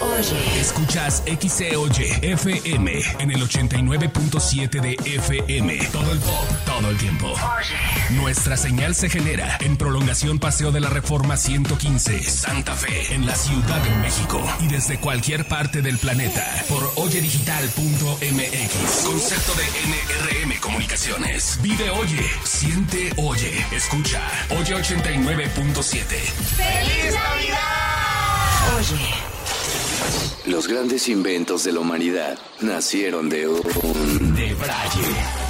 Oye. Escuchas XCOY FM en el 89.7 de FM. Todo el pop, todo el tiempo. Nuestra señal se genera en prolongación Paseo de la Reforma 115, Santa Fe, en la Ciudad de México. Y desde cualquier parte del planeta por oyedigital.mx. Concepto de NRM Comunicaciones. Vive Oye, siente Oye, escucha. Oye 89.7. ¡Feliz Navidad! Oye. Los grandes inventos de la humanidad nacieron de un... De Braille.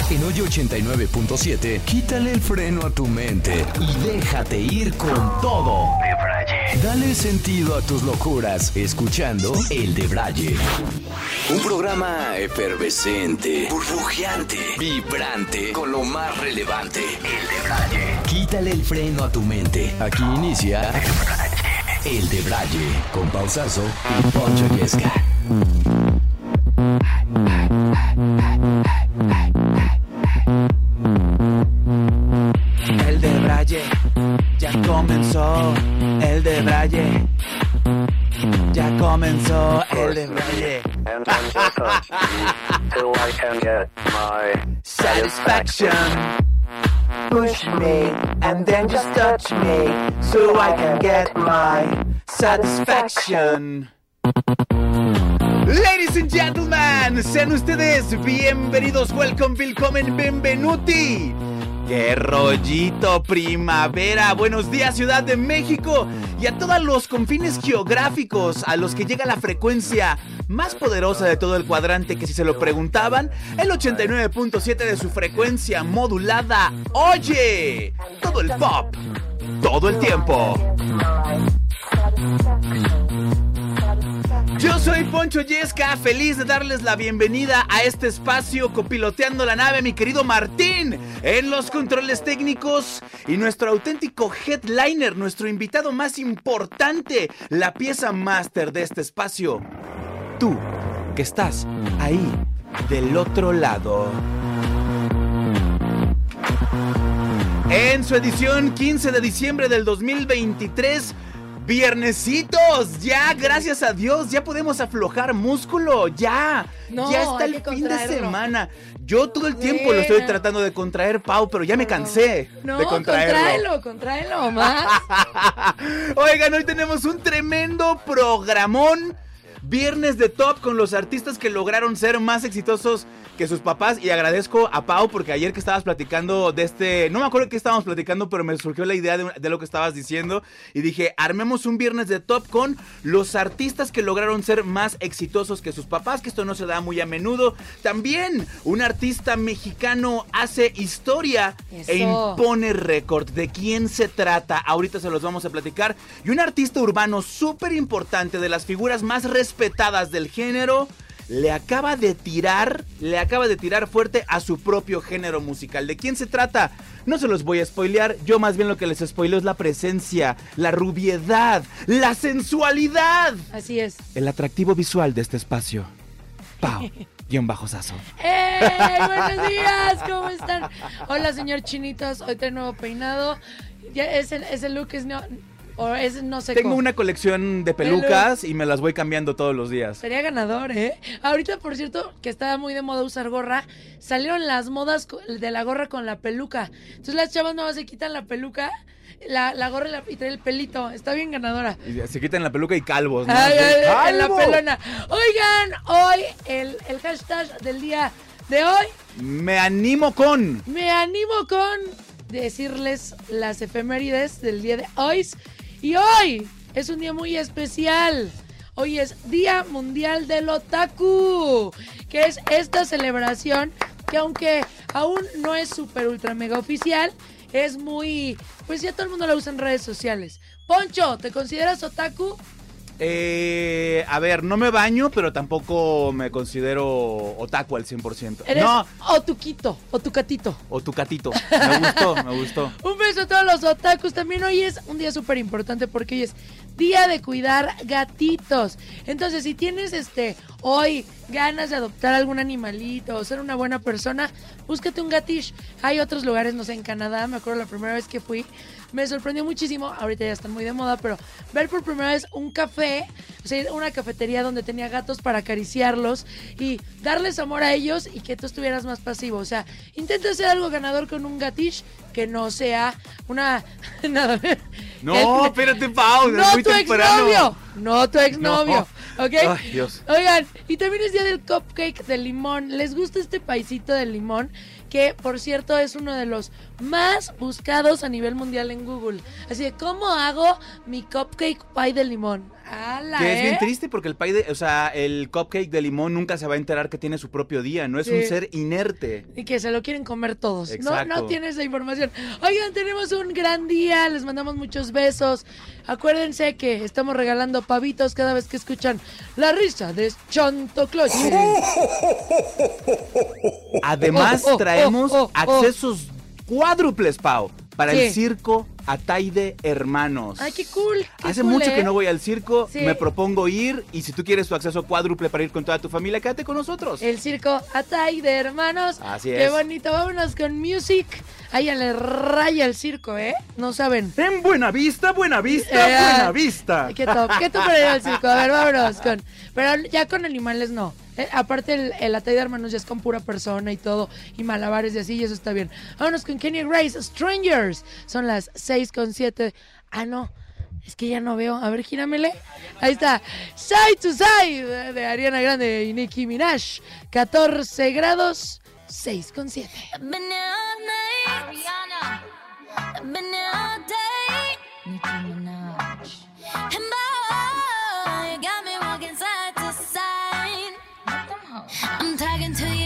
En Hoy 89.7, quítale el freno a tu mente y déjate ir con todo. De Braille. Dale sentido a tus locuras escuchando El de Braille. Un programa efervescente, burbujeante, vibrante, con lo más relevante. El de Braille. Quítale el freno a tu mente. Aquí inicia El de Braille, con Pausazo y Poncho Yesca. El de Braille ya comenzó. El de Braille ya comenzó. El de Braille. and then just touch me till I can get my Satisfaction. Push me and then just touch me so I can get my satisfaction. Ladies and gentlemen, sean ustedes bienvenidos, welcome, willkommen, benvenuti. ¡Qué rollito primavera! Buenos días Ciudad de México y a todos los confines geográficos a los que llega la frecuencia más poderosa de todo el cuadrante que si se lo preguntaban, el 89.7 de su frecuencia modulada. Oye, todo el pop, todo el tiempo. Yo soy Poncho Yesca, feliz de darles la bienvenida a este espacio copiloteando la nave, mi querido Martín, en los controles técnicos y nuestro auténtico headliner, nuestro invitado más importante, la pieza máster de este espacio. Tú, que estás ahí, del otro lado. En su edición 15 de diciembre del 2023, Viernesitos, ya, gracias a Dios, ya podemos aflojar músculo, ya. No, ya está el fin de semana. Yo todo el tiempo lo estoy tratando de contraer, Pau, pero ya me cansé No, de contraerlo. contraelo, contraelo más. Oigan, hoy tenemos un tremendo programón. Viernes de top con los artistas que lograron ser más exitosos que sus papás. Y agradezco a Pau porque ayer que estabas platicando de este. No me acuerdo qué estábamos platicando, pero me surgió la idea de, de lo que estabas diciendo. Y dije, armemos un viernes de top con los artistas que lograron ser más exitosos que sus papás, que esto no se da muy a menudo. También un artista mexicano hace historia Eso. e impone récord. ¿De quién se trata? Ahorita se los vamos a platicar. Y un artista urbano súper importante, de las figuras más respetadas del género, le acaba de tirar, le acaba de tirar fuerte a su propio género musical. ¿De quién se trata? No se los voy a spoilear, yo más bien lo que les spoileo es la presencia, la rubiedad, la sensualidad, Así es. el atractivo visual de este espacio. Pau, guion bajo sazo. ¡Ey! Buenos días, ¿cómo están? Hola, señor Chinitos, hoy tengo nuevo peinado. Ya, ese, ese look es no, o es no sé Tengo una colección de pelucas y me las voy cambiando todos los días. Sería ganador, ¿eh? Ahorita, por cierto, que estaba muy de moda usar gorra, salieron las modas de la gorra con la peluca. Entonces las chavas no se quitan la peluca, la, la gorra y, la, y trae el pelito. Está bien ganadora. Y se quitan la peluca y calvos, ¿no? Ay, ay, ay, en la pelona. Oigan, hoy el, el hashtag del día de hoy, Me animo con. me animo con decirles las efemérides del día de hoy. Y hoy es un día muy especial. Hoy es Día Mundial del Otaku, que es esta celebración que aunque aún no es súper ultra mega oficial, es muy, pues ya todo el mundo la usa en redes sociales. Poncho, ¿te consideras otaku? Eh, a ver, no me baño, pero tampoco me considero otaku al 100%. Eres No, otuquito, o tu catito. o tu catito. Me gustó, me gustó. Un beso a todos los otakus. También hoy es un día súper importante porque hoy es día de cuidar gatitos. Entonces, si tienes este hoy ganas de adoptar algún animalito o ser una buena persona, búscate un gatish. Hay otros lugares, no sé, en Canadá, me acuerdo la primera vez que fui, me sorprendió muchísimo, ahorita ya están muy de moda, pero ver por primera vez un café, o sea, una cafetería donde tenía gatos para acariciarlos y darles amor a ellos y que tú estuvieras más pasivo. O sea, intenta hacer algo ganador con un gatish que no sea una... nada. No, espérate, Pau. no es muy tu exnovio, no tu exnovio, ¿ok? Ay, Dios. Oigan, y también es día del cupcake de limón. ¿Les gusta este paisito de limón? Que, por cierto, es uno de los más buscados a nivel mundial en Google. Así de, ¿cómo hago mi cupcake pie de limón? ¡Hala, Que es eh! bien triste porque el pie de, o sea, el cupcake de limón nunca se va a enterar que tiene su propio día, no es Sí. un ser inerte. Y que se lo quieren comer todos. No, Exacto. no tiene esa información. Oigan, tenemos un gran día. Les mandamos muchos besos. Acuérdense que estamos regalando pavitos cada vez que escuchan la risa de Chontocloche. Además, Oh, oh, traemos oh, oh. accesos cuádruples, Pau, para el circo Ataide Hermanos. ¡Ay, qué cool! Hace mucho que ¿eh? no voy al circo, me propongo ir y si tú quieres tu acceso cuádruple para ir con toda tu familia, quédate con nosotros. El circo Ataide Hermanos. Así es. Qué bonito, vámonos con music. Ahí le raya el circo, ¿eh? No saben. En buena vista, buena vista, eh, buena ah, vista. Qué top, qué top para ir al circo. A ver, vámonos con. Pero ya con animales no. Eh, aparte, el, el ataque de hermanos ya es con pura persona y todo. Y malabares y así, y eso está bien. Vámonos con Kenny Grace, Strangers. Son las seis 6.7. Ah, no. Es que ya no veo. A ver, gíramele. Ahí está. Side to side eh, de Ariana Grande y Nicki Minaj. 14 grados, 6.7. Ariana. I'm talking to you.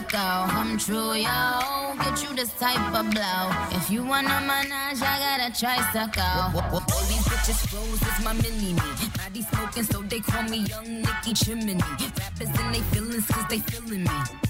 Deck bicycle. Come true, yo. Get you this type of blow. If you wanna manage, I got a tricycle. All these bitches froze is my mini me. Body smoking, so they call me Young Nicky Chimney. Rappers in they feelings, cause they feeling me.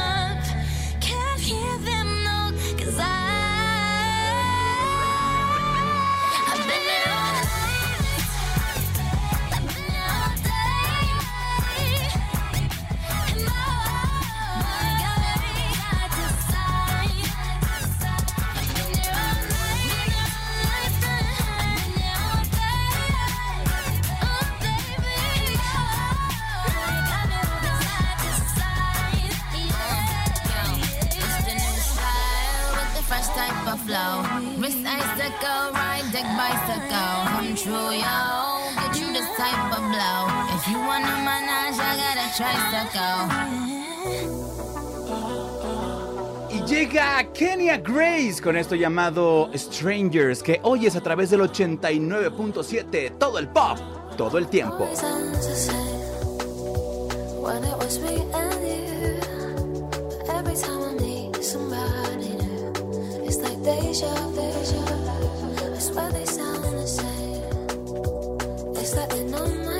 Icicle, ride deck bicycle. Come true, yo. Get you this type of blow. If you want a menage, I got a tricycle. Y llega Kenya Grace con esto llamado Strangers, que oyes a través del 89.7, todo el pop, todo el tiempo. when deja, deja. I swear they sound the same. It's like they know my.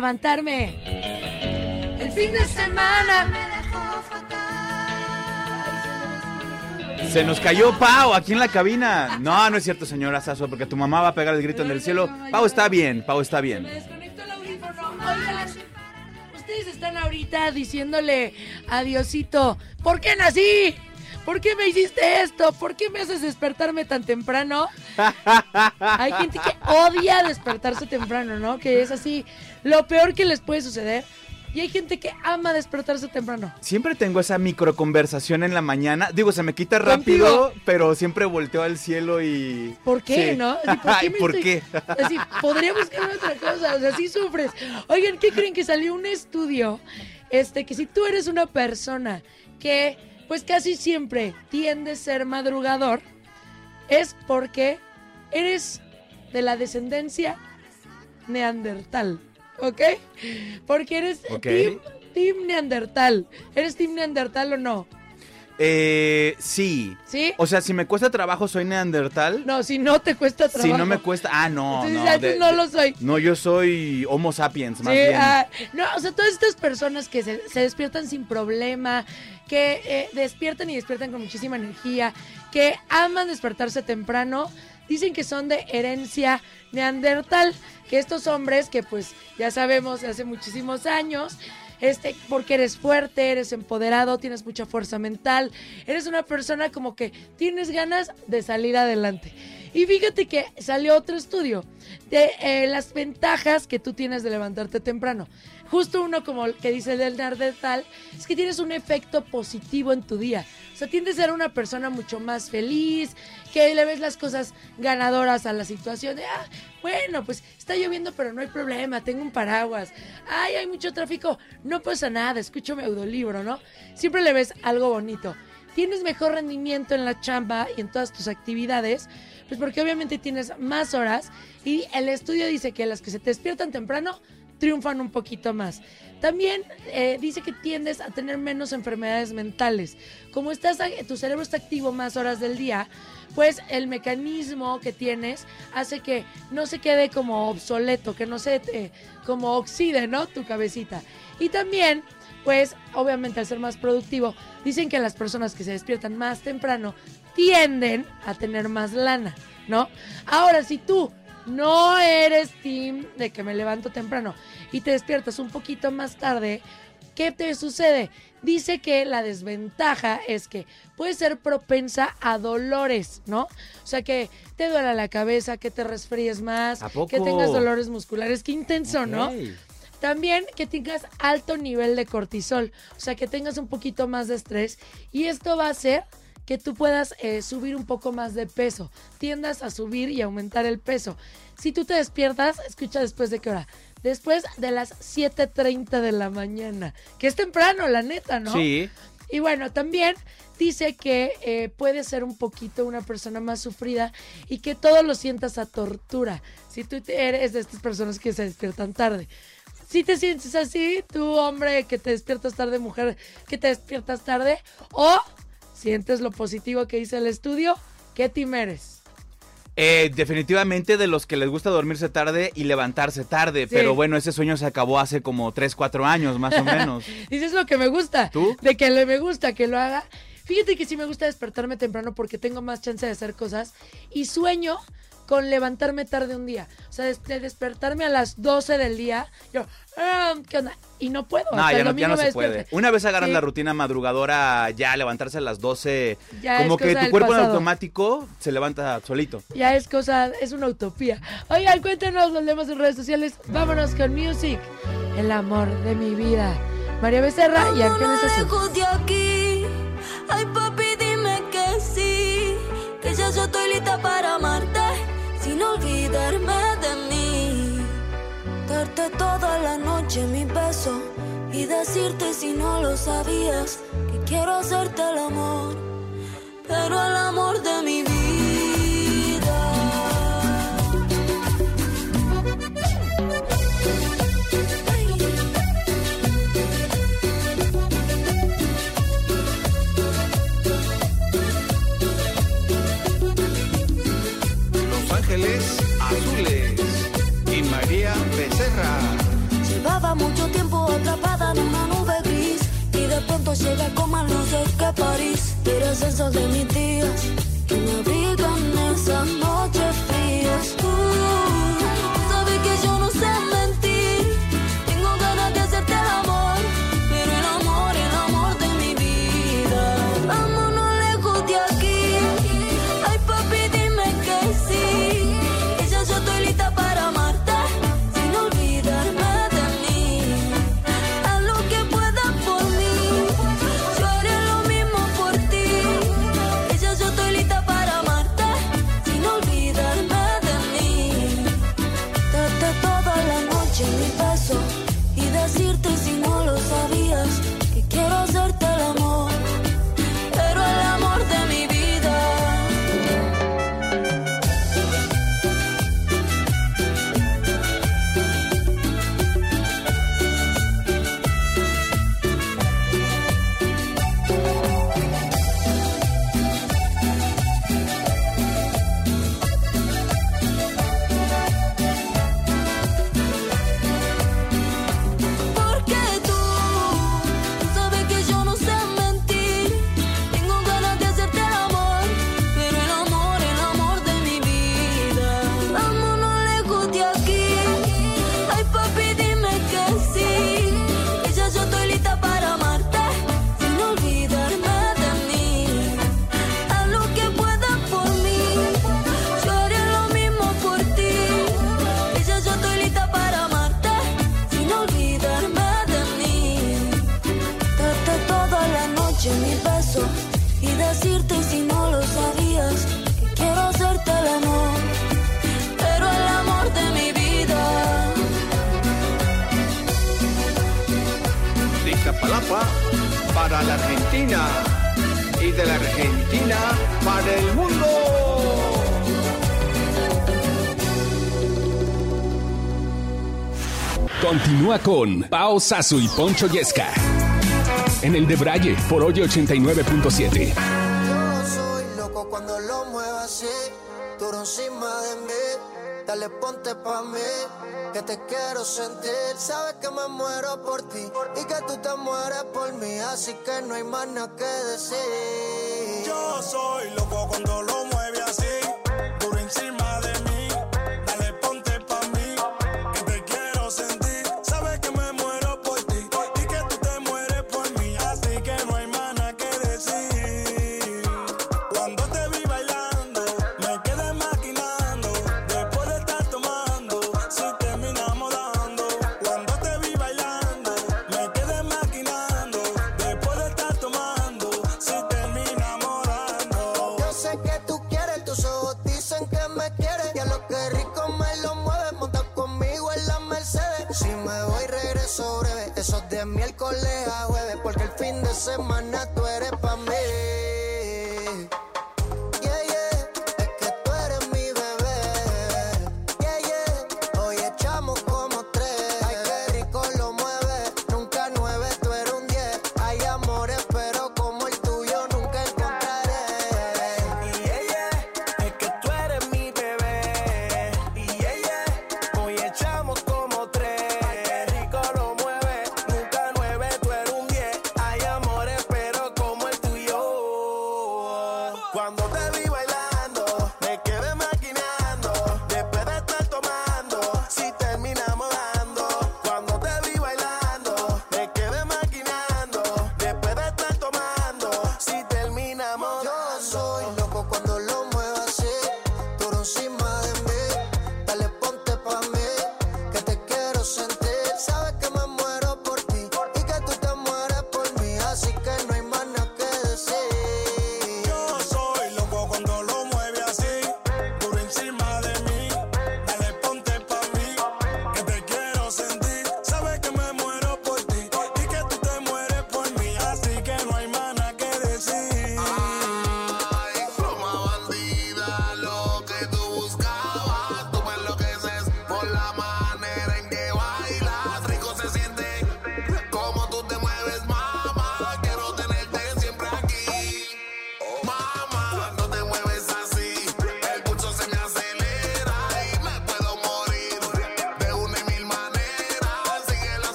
Levantarme. El fin de semana me dejó fatal. Se nos cayó Pau aquí en la cabina. No, no es cierto, señora Sasso, porque tu mamá va a pegar el grito en el cielo. Pau está bien, Pau está bien. ustedes están ahorita diciéndole a Diosito, ¿por qué nací? ¿Por qué me hiciste esto? ¿Por qué me haces despertarme tan temprano? Hay gente que odia despertarse temprano, ¿no? Que es así lo peor que les puede suceder. Y hay gente que ama despertarse temprano. Siempre tengo esa microconversación en la mañana. Digo, se me quita rápido, pero siempre volteo al cielo y. ¿Por qué, Sí. no? Así, ¿por qué? Me ¿por estoy- qué? Así, podría buscar otra cosa, o sea, sí sufres. Oigan, ¿qué creen que salió un estudio? Este, que si tú eres una persona que, pues casi siempre tiende a ser madrugador, es porque eres de la descendencia neandertal, ¿ok? Porque eres Ok. team, team neandertal. ¿Eres team neandertal o no? Eh, sí. ¿Sí? O sea, si me cuesta trabajo, soy neandertal. No, si no te cuesta trabajo. si no me cuesta. Ah, no. Entonces, no, de- no lo soy. No, yo soy Homo sapiens, más Sí, bien. ah, no, o sea, todas estas personas que se, se despiertan sin problema, que eh, despiertan y despiertan con muchísima energía, que aman despertarse temprano, dicen que son de herencia neandertal, que estos hombres que pues ya sabemos hace muchísimos años, este, porque eres fuerte, eres empoderado, tienes mucha fuerza mental, eres una persona como que tienes ganas de salir adelante. Y fíjate que salió otro estudio de eh, las ventajas que tú tienes de levantarte temprano. Justo uno como el que dice el Neandertal, es que tienes un efecto positivo en tu día. O sea, tiendes a ser una persona mucho más feliz, que le ves las cosas ganadoras a la situación de, ah, bueno, pues está lloviendo, pero no hay problema, tengo un paraguas. Ay, hay mucho tráfico, no pasa nada, escucho mi audiolibro, ¿no? Siempre le ves algo bonito. Tienes mejor rendimiento en la chamba y en todas tus actividades, pues porque obviamente tienes más horas y el estudio dice que las que se despiertan temprano triunfan un poquito más. También eh, dice que tiendes a tener menos enfermedades mentales. Como estás, tu cerebro está activo más horas del día, pues el mecanismo que tienes hace que no se quede como obsoleto, que no se eh, como oxide, ¿no? Tu cabecita. Y también, pues obviamente al ser más productivo, dicen que las personas que se despiertan más temprano tienden a tener más lana, ¿no? Ahora, si tú no eres team de que me levanto temprano y te despiertas un poquito más tarde, ¿qué te sucede? Dice que la desventaja es que puedes ser propensa a dolores, ¿no? O sea, que te duela la cabeza, que te resfríes más, que tengas dolores musculares. Qué intenso, ¿no? También que tengas alto nivel de cortisol, o sea, que tengas un poquito más de estrés y esto va a hacer que tú puedas eh, subir un poco más de peso, tiendas a subir y aumentar el peso. Si tú te despiertas, escucha después de qué hora, después de las 7.30 de la mañana, que es temprano, la neta, ¿no? Sí. Y bueno, también dice que eh, puede ser un poquito una persona más sufrida y que todo lo sientas a tortura. Si tú eres de estas personas que se despiertan tarde. Si te sientes así, tú hombre que te despiertas tarde, mujer que te despiertas tarde, o sientes lo positivo que dice el estudio, ¿qué team eres? Eh, definitivamente de los que les gusta dormirse tarde y levantarse tarde. Sí. Pero bueno, ese sueño se acabó hace como 3, 4 años, más o menos. Dices lo que me gusta. ¿Tú? De que le me gusta que lo haga. Fíjate que sí me gusta despertarme temprano porque tengo más chance de hacer cosas. Y sueño con levantarme tarde un día. O sea, de despertarme a las 12 del día. Yo, ah, ¿qué onda? Y no puedo. No, hasta ya no, ya se puede. Una vez agarran Sí. la rutina madrugadora, ya levantarse a las 12, Ya como que tu cuerpo en pasado. automático se levanta solito. Ya es cosa, es una utopía. Oigan, cuéntanos los demás en redes sociales. Vámonos con Music, el amor de mi vida. María Becerra y Ángeles Azul. aquí. Ay, papi, dime que sí. Que ya yo estoy lista para amarte. Olvidarme de mí. Darte toda la noche mi beso. Y decirte si no lo sabías. Que quiero hacerte el amor. Pero el amor de mi vida. llega como a luces que París. Tiras esos de mis días que me abrigan esas noches frías. Uh. con Pao Sasu y Poncho Yesca. En el de Braille por hoy 89.7. Yo soy loco cuando lo muevo así, duro encima de mí. Dale ponte pa' mí, que te quiero sentir. Sabes que me muero por ti y que tú te mueres por mí. Así que no hay más nada que decir. Yo soy loco cuando lo muevo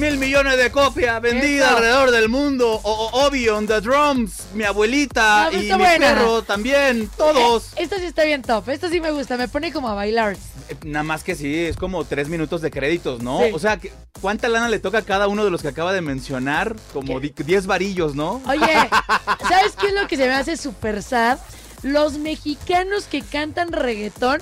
Mil millones de copias vendidas Eso. alrededor del mundo. O, o- Obi on the drums, mi abuelita No, pero y mi buena. perro también, todos. Esta sí está bien top. Esta sí me gusta. Me pone como a bailar. Eh, Nada más que sí, es como tres minutos de créditos, ¿no? Sí. O sea, ¿cuánta lana le toca a cada uno de los que acaba de mencionar? Como di- 10 varillos, ¿no? Oye, ¿sabes qué es lo que se me hace súper sad? Los mexicanos que cantan reggaetón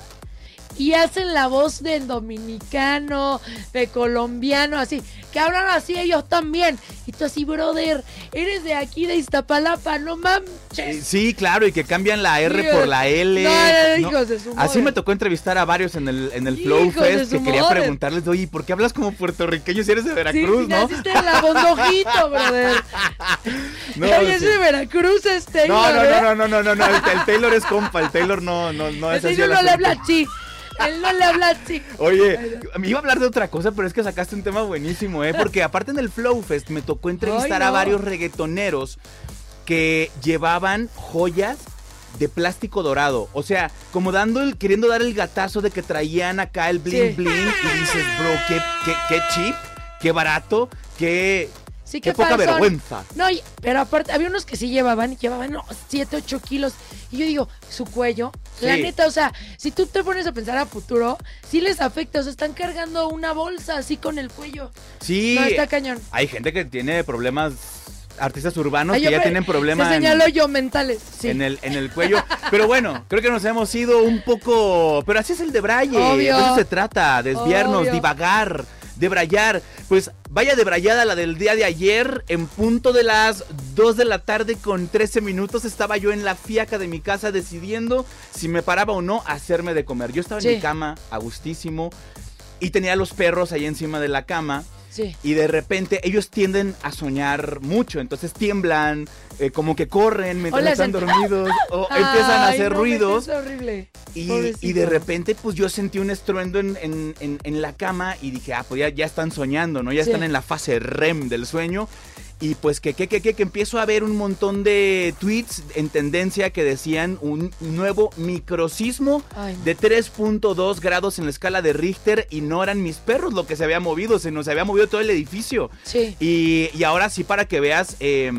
y hacen la voz del dominicano, de colombiano, así, que hablan así ellos también. Y tú así, brother, eres de aquí, de Iztapalapa, no Eh, manches. Sí, claro, y que cambian la R Dios. por la L. No, no, no, ¿no? hijos de su Así me tocó entrevistar a varios en el, en el Flow Fest que quería madre. preguntarles, oye, ¿por qué hablas como puertorriqueño si eres de Veracruz, sí, no? naciste en la bondojito, brother. No, es sí. de Veracruz este. No, no, ¿eh? no, no, no, no, no, el, el Taylor es compa, el Taylor no, no, no es así no, no le habla así. Él no le habla así. Oye, me iba a hablar de otra cosa, pero es que sacaste un tema buenísimo, ¿eh? Porque aparte en el Flow Fest me tocó entrevistar Ay, a varios reggaetoneros que llevaban joyas de plástico dorado. O sea, como dando el, queriendo dar el gatazo de que traían acá el bling Sí. bling. Y dices, bro, qué, qué, qué cheap, qué barato, qué, Sí, qué qué poca vergüenza. No, y- pero aparte, había unos que sí llevaban, llevaban 7, 8 kilos. Y yo digo, su cuello, la neta, o sea, si tú te pones a pensar a futuro, sí les afecta. O sea, están cargando una bolsa así con el cuello. Sí, No, está cañón. hay gente que tiene problemas, artistas urbanos Ay, que ya me- tienen problemas. Se en- señaló yo mentales. Sí. en el, en el cuello. Pero bueno, creo que nos hemos ido un poco. Pero así es el de Braille. Obvio. De eso se trata, desviarnos, Obvio. divagar, debrayar. Pues vaya debrayada la del día de ayer. En punto de las 2 de la tarde con 13 minutos estaba yo en la fiaca de mi casa decidiendo si me paraba o no a hacerme de comer. Yo estaba en Sí. mi cama, a gustísimo. Y tenía a los perros ahí encima de la cama. Sí. Y de repente ellos tienden a soñar mucho, entonces tiemblan, eh, como que corren mientras Hola, están dormidos, o empiezan a hacer no, ruidos. horrible. Y, y de repente, pues yo sentí un estruendo en, en- en- en la cama y dije, ah, pues ya, ya están soñando, ¿no? Ya Sí. están en la fase REM del sueño. Y pues que, que, que, que, que empiezo a ver un montón de tweets en tendencia que decían un nuevo microsismo Ay, de 3.2 grados en la escala de Richter y no eran mis perros lo que se había movido, se nos había movido todo el edificio. Sí. Y, y ahora sí, para que veas, eh,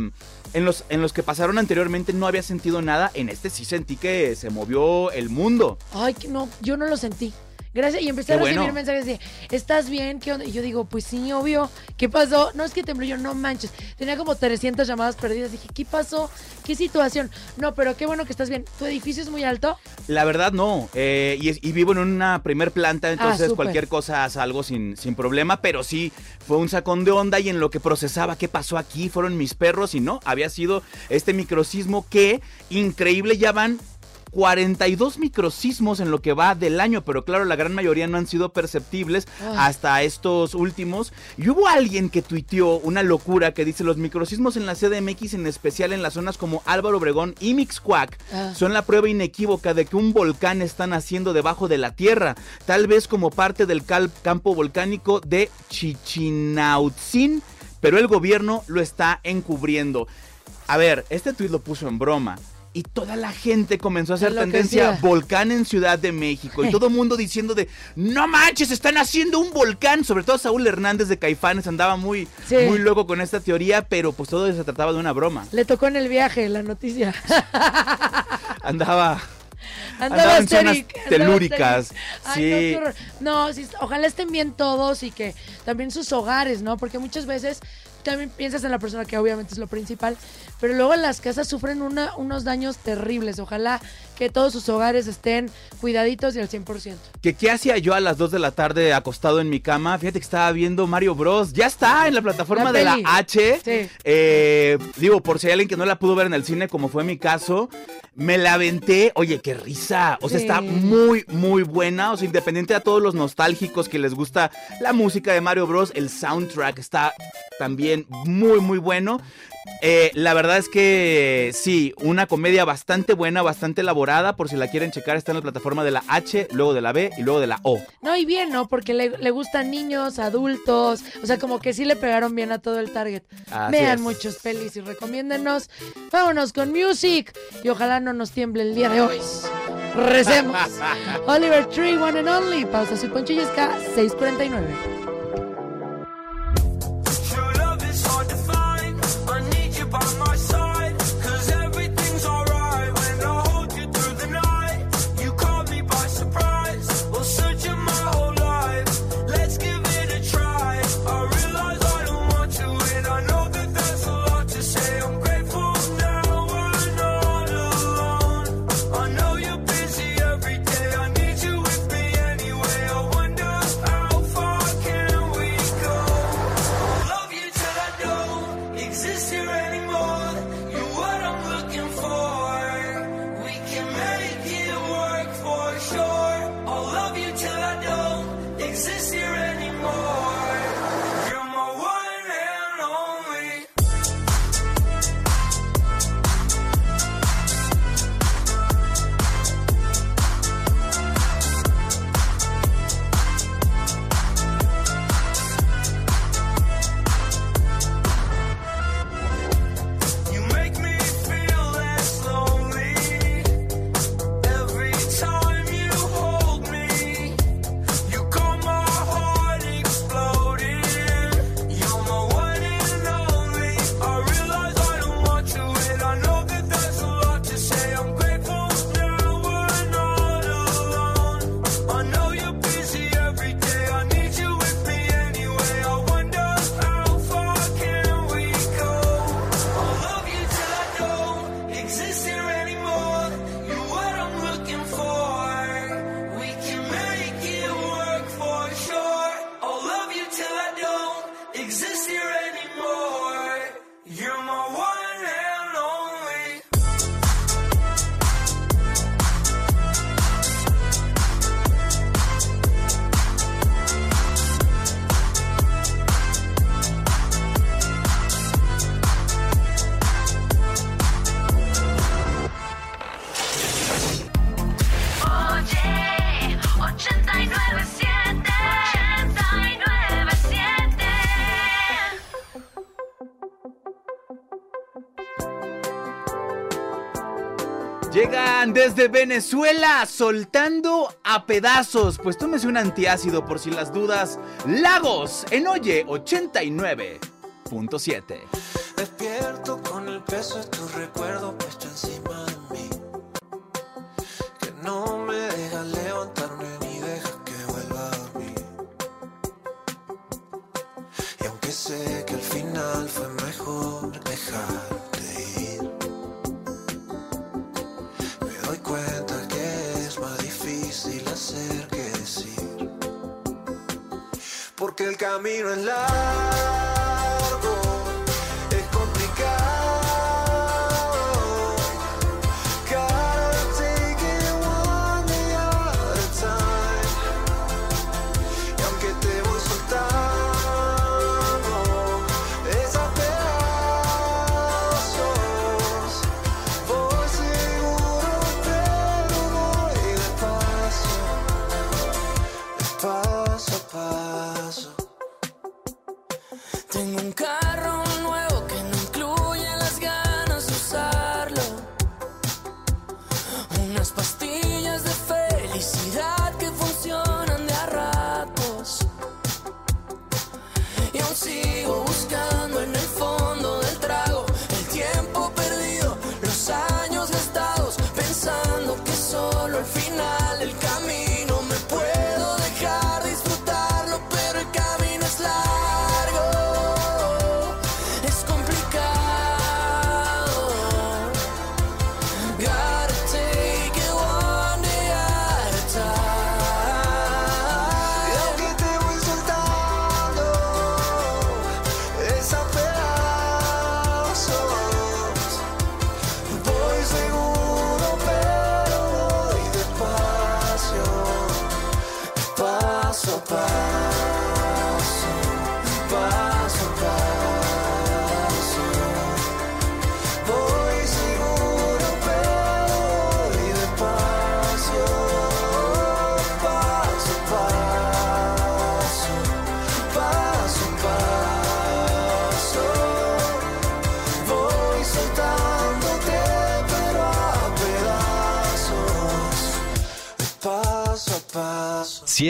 en, los, en los que pasaron anteriormente no había sentido nada, en este sí sentí que se movió el mundo. Ay, que no, yo no lo sentí. Gracias, y empecé Qué a recibir bueno. mensajes de, ¿estás bien? ¿Qué onda? Y yo digo, pues sí, obvio. ¿Qué pasó? No es que tembló, yo no manches. Tenía como 300 llamadas perdidas. Dije, ¿qué pasó? ¿Qué situación? No, pero qué bueno que estás bien. ¿Tu edificio es muy alto? La verdad no, eh, y, es- y vivo en una primer planta, entonces Ah, súper. cualquier cosa salgo sin, sin problema, pero sí fue un sacón de onda y en lo que procesaba qué pasó aquí fueron mis perros y no, había sido este microsismo que increíble ya van 42 microsismos en lo que va del año, pero claro, la gran mayoría no han sido perceptibles Ay. hasta estos últimos. Y hubo alguien que tuiteó una locura que dice los microsismos en la CDMX, en especial en las zonas como Álvaro Obregón y Mixcuac, Ah. son la prueba inequívoca de que un volcán está naciendo debajo de la tierra, tal vez como parte del campo volcánico de Chichinautzin, pero el gobierno lo está encubriendo. A ver, este tuit lo puso en broma. Y toda la gente comenzó a hacer tendencia volcán en Ciudad de México. Y todo el mundo diciendo de, no manches, están haciendo un volcán. Sobre todo Saúl Hernández de Caifanes andaba muy, Sí. muy loco con esta teoría, pero pues todo se trataba de una broma. Le tocó en el viaje la noticia. Andaba... Andaba Andaba en zonas andaba telúricas. asteric. Ay, Sí. no. No, sí, ojalá estén bien todos y que también sus hogares, ¿no? Porque muchas veces también piensas en la persona que obviamente es lo principal, pero luego las casas sufren una, unos daños terribles. Ojalá que todos sus hogares estén cuidaditos y al 100%. Que qué hacía yo a las 2 de la tarde acostado en mi cama. Fíjate que estaba viendo Mario Bros. Ya está en la plataforma La de la. H. Sí. Eh, digo, por si hay alguien que no la pudo ver en el cine, como fue mi caso, me la aventé. Oye, qué risa. O sea, Sí. está muy, muy buena. O sea, independiente a todos los nostálgicos que les gusta la música de Mario Bros, el soundtrack está también muy, muy bueno. Eh, la verdad es que sí, una comedia bastante buena, bastante elaborada. Por si la quieren checar, está en la plataforma de la H, luego de la B y luego de la O. No, y bien, ¿no? Porque le, le gustan niños, adultos, o sea, como que sí le pegaron bien a todo el target. Así Vean es. muchos pelis y recomiéndenos. Vámonos con music y ojalá no nos tiemble el día de hoy. Recemos. Oliver Tree, One and Only. Pausa su Ponchillesca, 649. Desde Venezuela soltando a pedazos. Pues tómese un antiácido por si las dudas. Lagos en Oye 89.7. Despierto con el peso de tu recuerdo puesto encima camino es largo,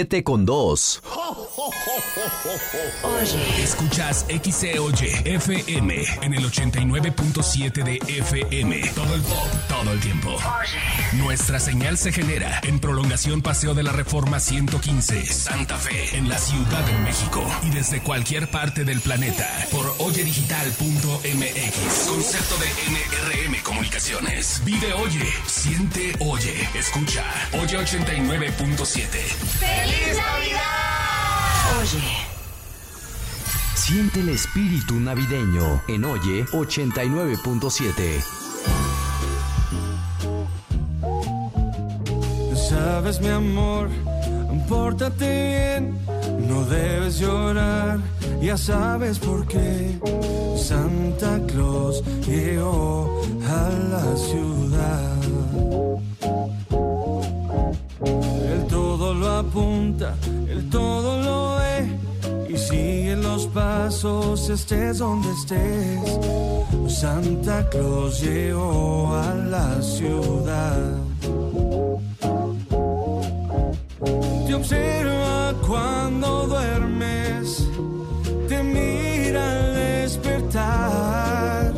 7 con 2. Escuchas XCOY FM en el 89.7 de FM. Todo el pop, todo el tiempo. Nuestra señal se genera en prolongación Paseo de la Reforma 115, Santa Fe, en la Ciudad de México. Y desde cualquier parte del planeta por oyedigital.mx. Concepto de NRM Comunicaciones. Vive Oye, siente Oye, escucha. Oye 89.7. ¡Feliz Navidad! Oye. Siente el espíritu navideño en Oye 89.7. Sabes, mi amor, pórtate bien, no debes llorar, ya sabes por qué. Santa Claus llegó a la ciudad. Estés donde estés. Santa Claus llegó a la ciudad. Te observa cuando duermes, te mira al despertar.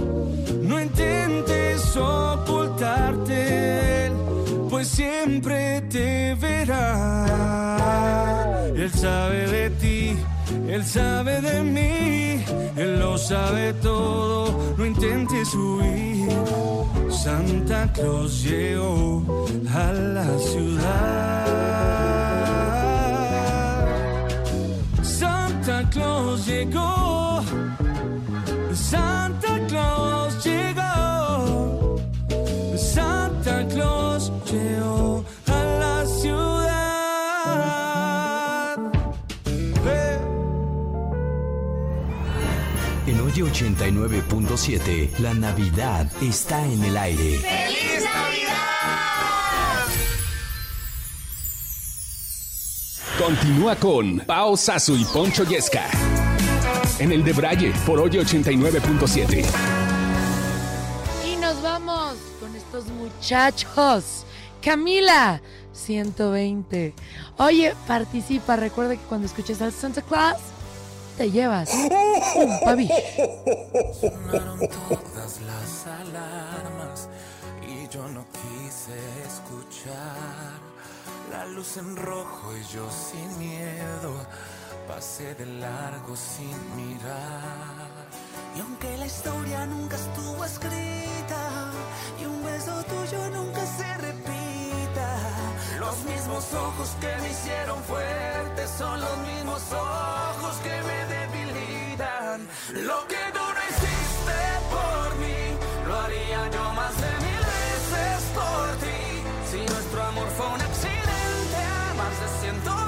No intentes ocultarte pues siempre te verá. Él sabe de ti, él sabe de mí, sabe todo, no intentes huir. Santa Claus llegó a la ciudad. Santa Claus llegó. 89.7, la Navidad está en el aire. ¡Feliz Navidad! Continúa con Pao Sasu y Poncho Yesca. En el de Braille por Oye 89.7. Y nos vamos con estos muchachos. Camila, 120. Oye, participa. Recuerda que cuando escuches al Santa Claus, te llevas un pavillo. Sonaron todas las alarmas y yo no quise escuchar la luz en rojo y yo sin miedo pasé de largo sin mirar. Y aunque la historia nunca estuvo escrita y un beso tuyo nunca se Los mismos ojos que me hicieron fuerte son los mismos ojos que me debilitan. Lo que tú no hiciste por mí, lo haría yo más de mil veces por ti. Si nuestro amor fue un accidente más de 120,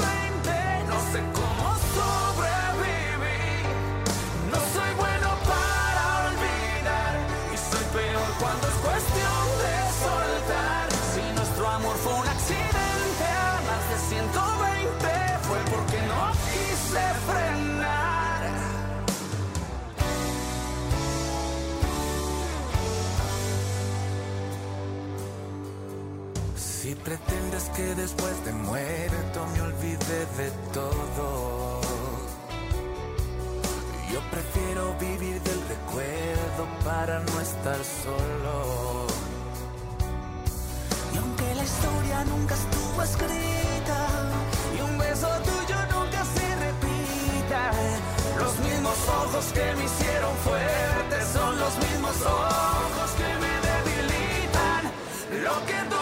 pretendes que después de muerto me olvide de todo, yo prefiero vivir del recuerdo para no estar solo. y aunque la historia nunca estuvo escrita y un beso tuyo nunca se repita, Los mismos ojos que me hicieron fuerte son los mismos ojos que me debilitan. Lo que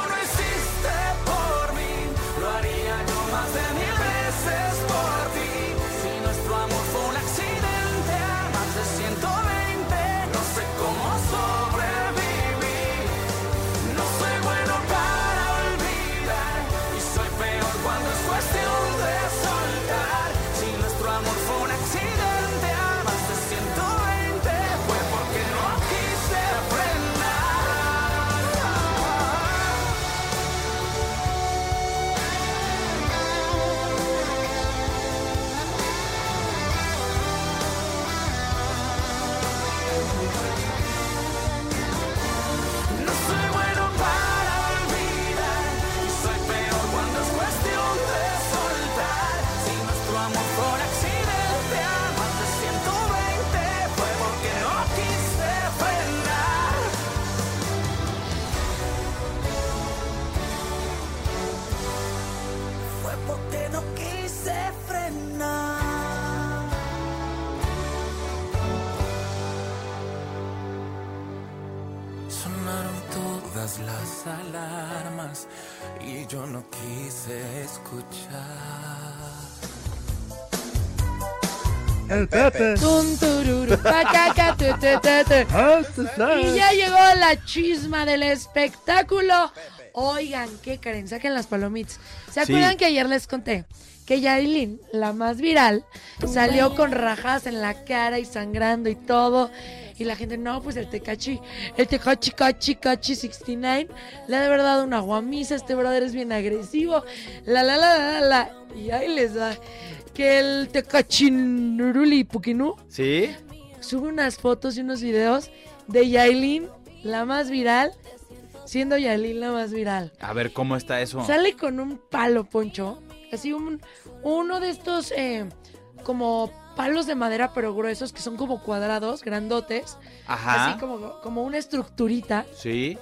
yo no quise escuchar. El Pepe. Tururu, tu, tu, tu. Y ya llegó la chisma del espectáculo. Oigan, ¿qué Karen? Saquen las palomitas. ¿Se Sí. acuerdan que ayer les conté que Yailin, la más viral, salió con rajas en la cara y sangrando y todo? Y la gente, no, pues el Tecachi, el Tecachi, Cachi, Cachi 69, le ha de verdad una guamisa, este brother es bien agresivo, la, la, la, la, la, y ahí les da que el Tecachi Nuruli ¿Sí? sube unas fotos y unos videos de Yailin, la más viral, siendo Yailin la más viral. A ver, ¿cómo está eso? Sale con un palo, Poncho. Así un, uno de estos eh, como palos de madera, pero gruesos, que son como cuadrados, grandotes. Ajá. Así como, como una estructurita, Sí.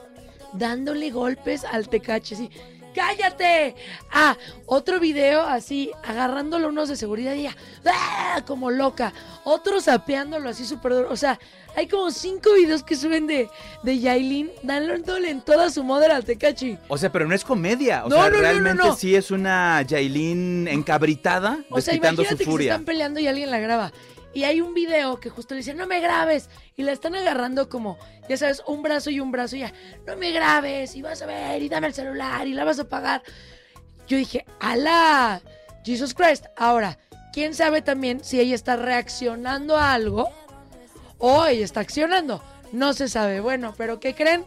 dándole golpes al tecache, así. ¡Cállate! Ah, otro video así, agarrándolo unos de seguridad y ella, ¡ah! como loca. Otro sapeándolo así súper duro. O sea, hay como cinco videos que suben de, de Yailin dándole en toda su madre al tecachi. O sea, pero no es comedia. O No, sea, no, no, no, realmente no. sí es una Yailin encabritada, O sea, imagínate su que se furia. están peleando y alguien la graba. Y hay un video que justo le dice, no me grabes. Y la están agarrando como, ya sabes, un brazo y un brazo. Y ya, no me grabes. Y vas a ver, y dame el celular, y la vas a pagar. Yo dije, ¡ala! Jesus Christ. Ahora, quién sabe también si ella está reaccionando a algo o ella está accionando. No se sabe. Bueno, pero ¿qué creen?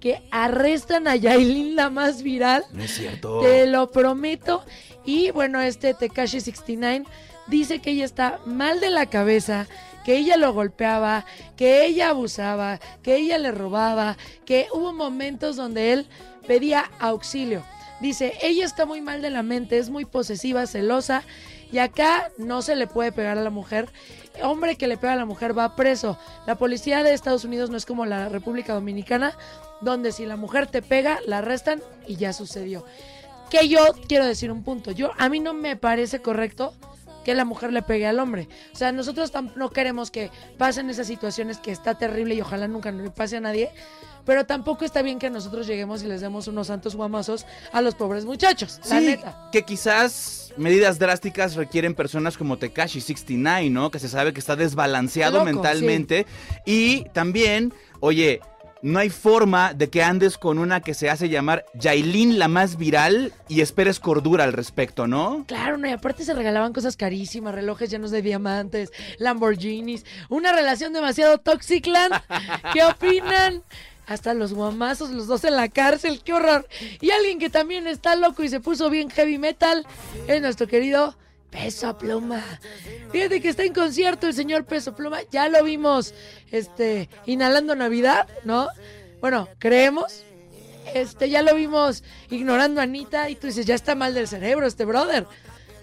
Que arrestan a Yailin, la más viral. No es cierto. Te lo prometo. Y bueno, este Tekashi 69 dice que ella está mal de la cabeza, que ella lo golpeaba, que ella abusaba, que ella le robaba, que hubo momentos donde él pedía auxilio. Dice, ella está muy mal de la mente, es muy posesiva, celosa, y acá no se le puede pegar a la mujer. Hombre que le pega a la mujer va preso. La policía de Estados Unidos no es como la República Dominicana, donde si la mujer te pega, la arrestan y ya sucedió. Que yo quiero decir un punto. Yo a mí no me parece correcto que la mujer le pegue al hombre. O sea, nosotros no queremos que pasen esas situaciones que está terrible y ojalá nunca le pase a nadie. Pero tampoco está bien que nosotros lleguemos y les demos unos santos guamazos a los pobres muchachos. La neta. que quizás medidas drásticas requieren personas como Tekashi 69, ¿no? Que se sabe que está desbalanceado Loco, mentalmente. Y también, oye, no hay forma de que andes con una que se hace llamar Yailin la más viral y esperes cordura al respecto, ¿no? Claro, no, y aparte se regalaban cosas carísimas, relojes llenos de diamantes, Lamborghinis, una relación demasiado Toxicland. ¿Qué opinan? Hasta los guamazos, los dos en la cárcel, qué horror. Y alguien que también está loco y se puso bien heavy metal es nuestro querido Peso Pluma. Fíjate que está en concierto el señor Peso Pluma, ya lo vimos este inhalando Navidad, ¿no? Bueno, creemos. Este, ya lo vimos ignorando a Anita y tú dices, ya está mal del cerebro este brother.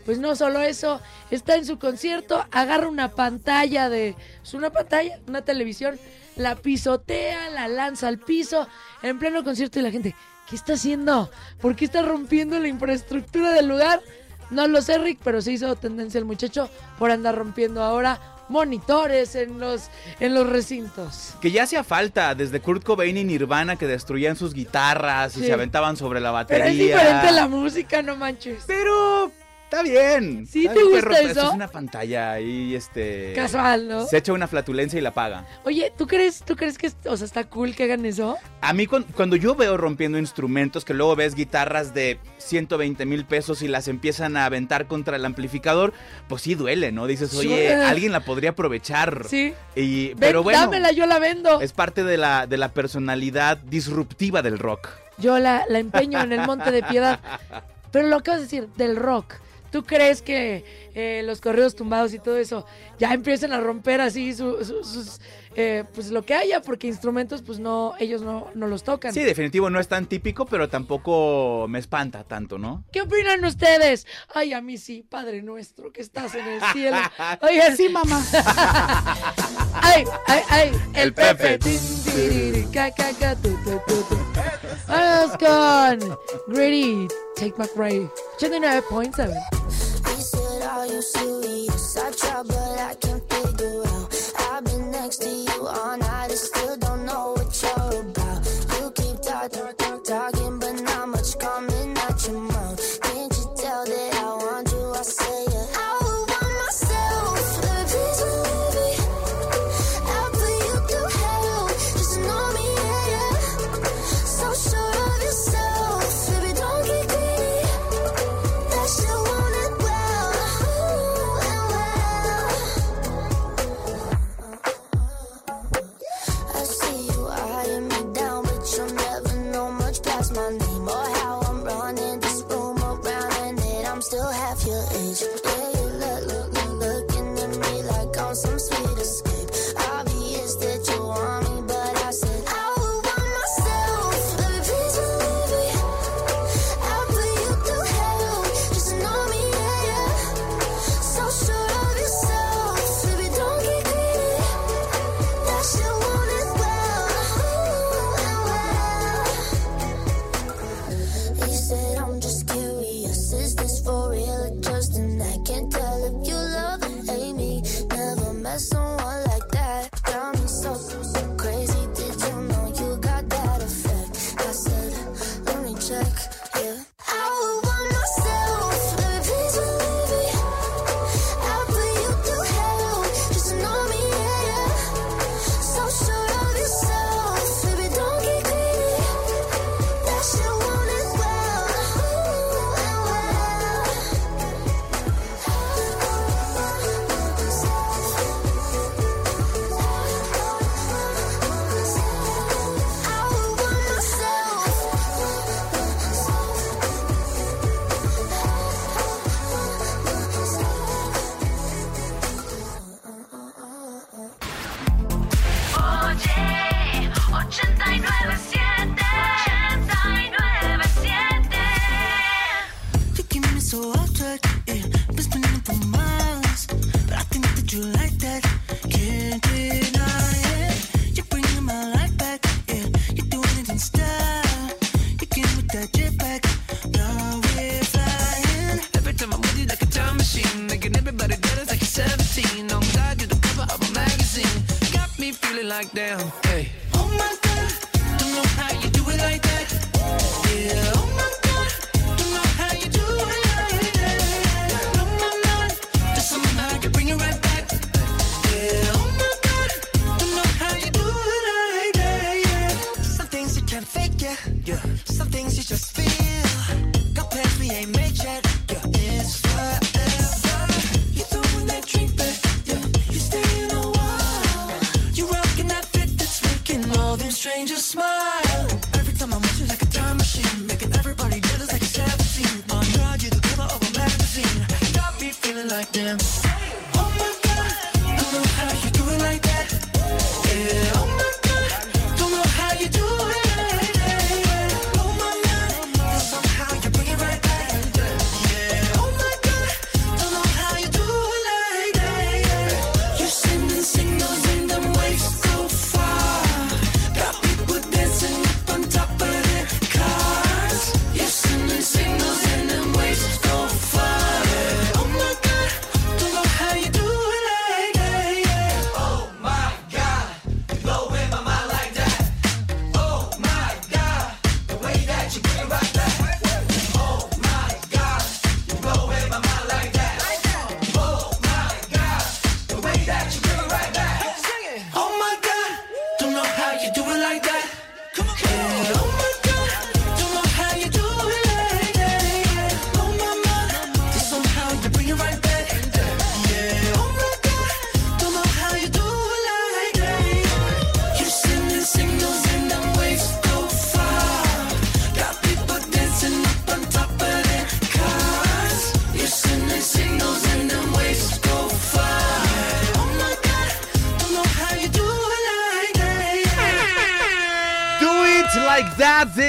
Pues no solo eso, está en su concierto, agarra una pantalla de... Es una pantalla, una televisión, la pisotea, la lanza al piso, en pleno concierto y la gente, ¿qué está haciendo? ¿Por qué está rompiendo la infraestructura del lugar? No lo sé, Rick, pero se hizo tendencia el muchacho por andar rompiendo ahora monitores en los, en los recintos. Que ya hacía falta, desde Kurt Cobain y Nirvana que destruían sus guitarras y Sí. se aventaban sobre la Pero batería. es diferente la música, no manches. Pero está bien. ¿Sí Está te bien, gusta perro, eso? Es una pantalla ahí, este... Casual, ¿no? Se echa una flatulencia y la apaga. Oye, ¿tú crees, ¿tú crees que o sea, está cool que hagan eso? A mí cuan- cuando yo veo rompiendo instrumentos, que luego ves guitarras de 120 mil pesos y las empiezan a aventar contra el amplificador, pues sí duele, ¿no? Dices, oye, Sí. alguien la podría aprovechar. Sí. Y, Ven, pero bueno, dámela, yo la vendo. es parte de la, de la personalidad disruptiva del rock. Yo la, la empeño en el Monte de Piedad. Pero lo acabas de decir, del rock. ¿Tú crees que eh, los correos tumbados y todo eso ya empiezan a romper así su- su- sus, eh, pues lo que haya, porque instrumentos pues no, ellos no, no los tocan. Sí, definitivo, no es tan típico, pero tampoco me espanta tanto, ¿no? ¿Qué opinan ustedes? Ay, a mí sí, Padre nuestro, que estás en el cielo. Ay, sí, mamá. ay, ay, ay, el, el Pepe. Vamos con Greedy, Take Back Right, 89.7. I said. all night and still don't know what you're about. You keep talking, talking, but not much coming.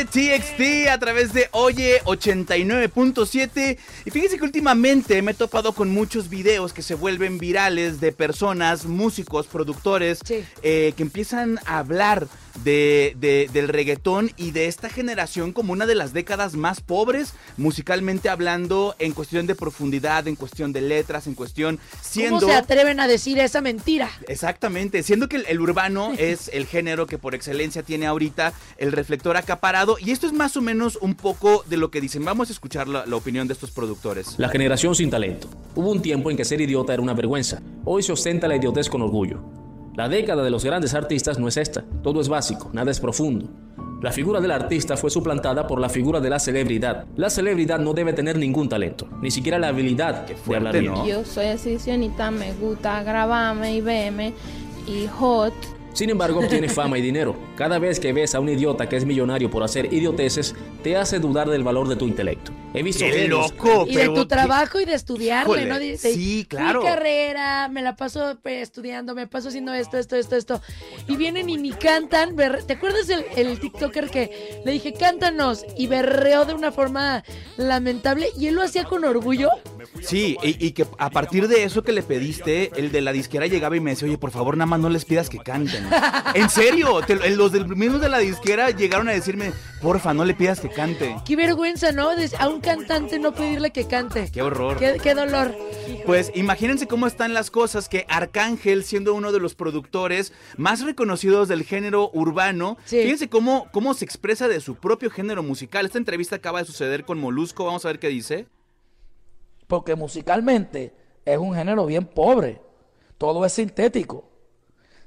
TXT a través de Oye 89.7 y fíjense que últimamente me he topado con muchos videos que se vuelven virales de personas, músicos, productores eh, que empiezan a hablar de, de- del reggaetón y de esta generación como una de las décadas más pobres musicalmente hablando en cuestión de profundidad, en cuestión de letras, en cuestión siendo... ¿Cómo se atreven a decir esa mentira? Exactamente, siendo que el, el urbano es el género que por excelencia tiene ahorita el reflector acaparado y esto es más o menos un poco de lo que dicen. Vamos a escuchar la, la opinión de estos productores. La generación sin talento. Hubo un tiempo en que ser idiota era una vergüenza. Hoy se ostenta la idiotez con orgullo. La década de los grandes artistas no es esta. Todo es básico, nada es profundo. La figura del artista fue suplantada por la figura de la celebridad. La celebridad no debe tener ningún talento, ni siquiera la habilidad de hablar bien. Yo soy exhibicionista, me gusta grabarme y verme y hot. Sin embargo, obtiene fama y dinero. Cada vez que ves a un idiota que es millonario por hacer idioteces, te hace dudar del valor de tu intelecto. He visto ¡Qué genios- loco! Y de tu trabajo y de estudiarle, Híjole, ¿no? Sí, claro. Mi carrera, me la paso pues, estudiando, me paso haciendo esto, esto, esto, esto. Y vienen y ni cantan. ¿Te acuerdas el, el TikToker que le dije, cántanos? Y berreó de una forma lamentable. Y él lo hacía con orgullo. Sí, y, y que a partir de eso que le pediste, el de la disquera llegaba y me decía, oye, por favor, nada más no les pidas que canten. en serio, te- los del mismos de la disquera llegaron a decirme, porfa, no le pidas que cante. Qué vergüenza, ¿no? De- a un cantante no pedirle que cante. Qué horror. Qué, qué dolor. Pues imagínense cómo están las cosas que Arcángel, siendo uno de los productores más reconocidos del género urbano, fíjense cómo, cómo se expresa de su propio género musical. Esta entrevista acaba de suceder con Molusco, vamos a ver qué dice. Porque musicalmente es un género bien pobre. Todo es sintético.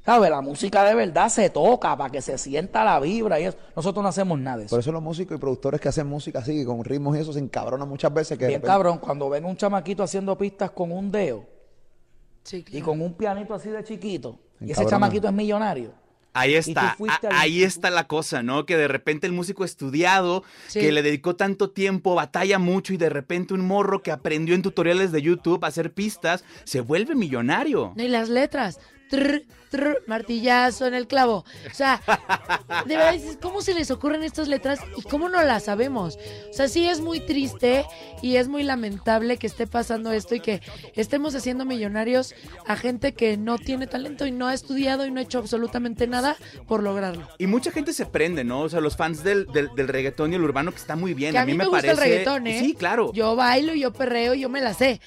¿Sabes? La música de verdad se toca para que se sienta la vibra y eso. Nosotros no hacemos nada de eso. Por eso los músicos y productores que hacen música así, con ritmos y eso, se encabronan muchas veces. Que Bien repente- cabrón, cuando ven un chamaquito haciendo pistas con un dedo y con un pianito así de chiquito, y ese chamaquito es millonario. Ahí está, ahí está la cosa, ¿no? Que de repente el músico estudiado, Sí. que le dedicó tanto tiempo, batalla mucho y de repente un morro que aprendió en tutoriales de YouTube a hacer pistas, se vuelve millonario. Y las letras. Trr, trr, martillazo en el clavo. O sea, de verdad dices, ¿cómo se les ocurren estas letras y cómo no las sabemos? O sea, sí es muy triste y es muy lamentable que esté pasando esto y que estemos haciendo millonarios a gente que no tiene talento y no ha estudiado y no ha hecho absolutamente nada por lograrlo. Y mucha gente se prende, ¿no? O sea, los fans del, del, del reggaetón y el urbano que está muy bien. Que a mí, me, gusta parece... el reggaetón, ¿eh? Sí, claro. Yo bailo, yo perreo, yo me la sé.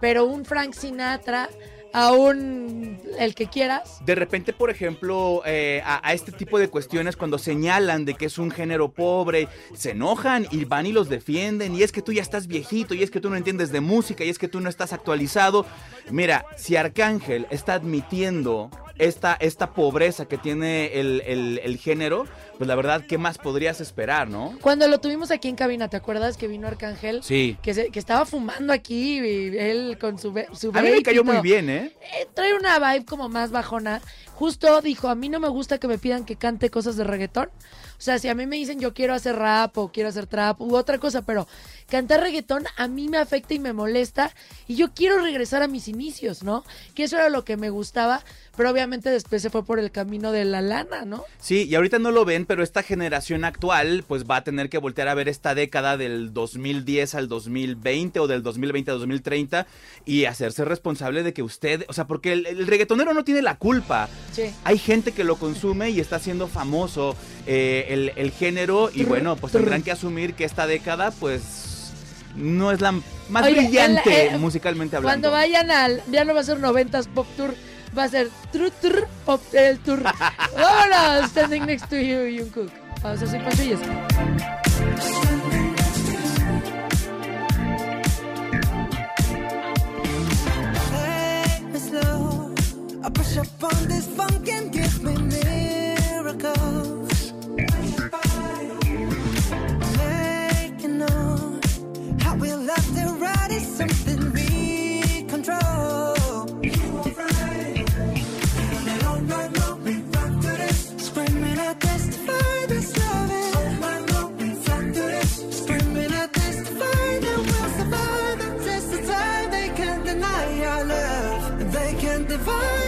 Pero un Frank Sinatra, a un el que quieras, De repente, por ejemplo, eh, a, a este tipo de cuestiones, cuando señalan de que es un género pobre, se enojan y van y los defienden. Y es que tú ya estás viejito, y es que tú no entiendes de música, y es que tú no estás actualizado. Mira, si Arcángel está admitiendo esta, esta pobreza que tiene el, el- el género, pues la verdad, ¿qué más podrías esperar, no? Cuando lo tuvimos aquí en cabina, ¿te acuerdas que vino Arcángel? Sí. Que, se- que estaba fumando aquí y él con su, su A mí me cayó muy bien, ¿eh? Eh, Trae una vibe como más bajona. Justo dijo, a mí no me gusta que me pidan que cante cosas de reggaetón. O sea, si a mí me dicen yo quiero hacer rap o quiero hacer trap u otra cosa, pero cantar reggaetón a mí me afecta y me molesta y yo quiero regresar a mis inicios, ¿no? Que eso era lo que me gustaba, pero obviamente después se fue por el camino de la lana, ¿no? Sí, y ahorita no lo ven, pero esta generación actual pues va a tener que voltear a ver esta década del 2010 al 2020 o del 2020 al 2030 y hacerse responsable de que usted, o sea, porque el, el reggaetonero no tiene la culpa. Sí. Hay gente que lo consume y está haciendo famoso eh, el, el género y bueno, pues tendrán que asumir que esta década pues no es la más Oye, brillante eh, musicalmente hablando. Cuando vayan al, ya no va a ser 90s Pop Tour, va a ser tru, tru, Pop el Tour. Standing next to you, Jungkook. Vamos a hacer slow. I push up on this funk and give me miracles. How we love ride is divine.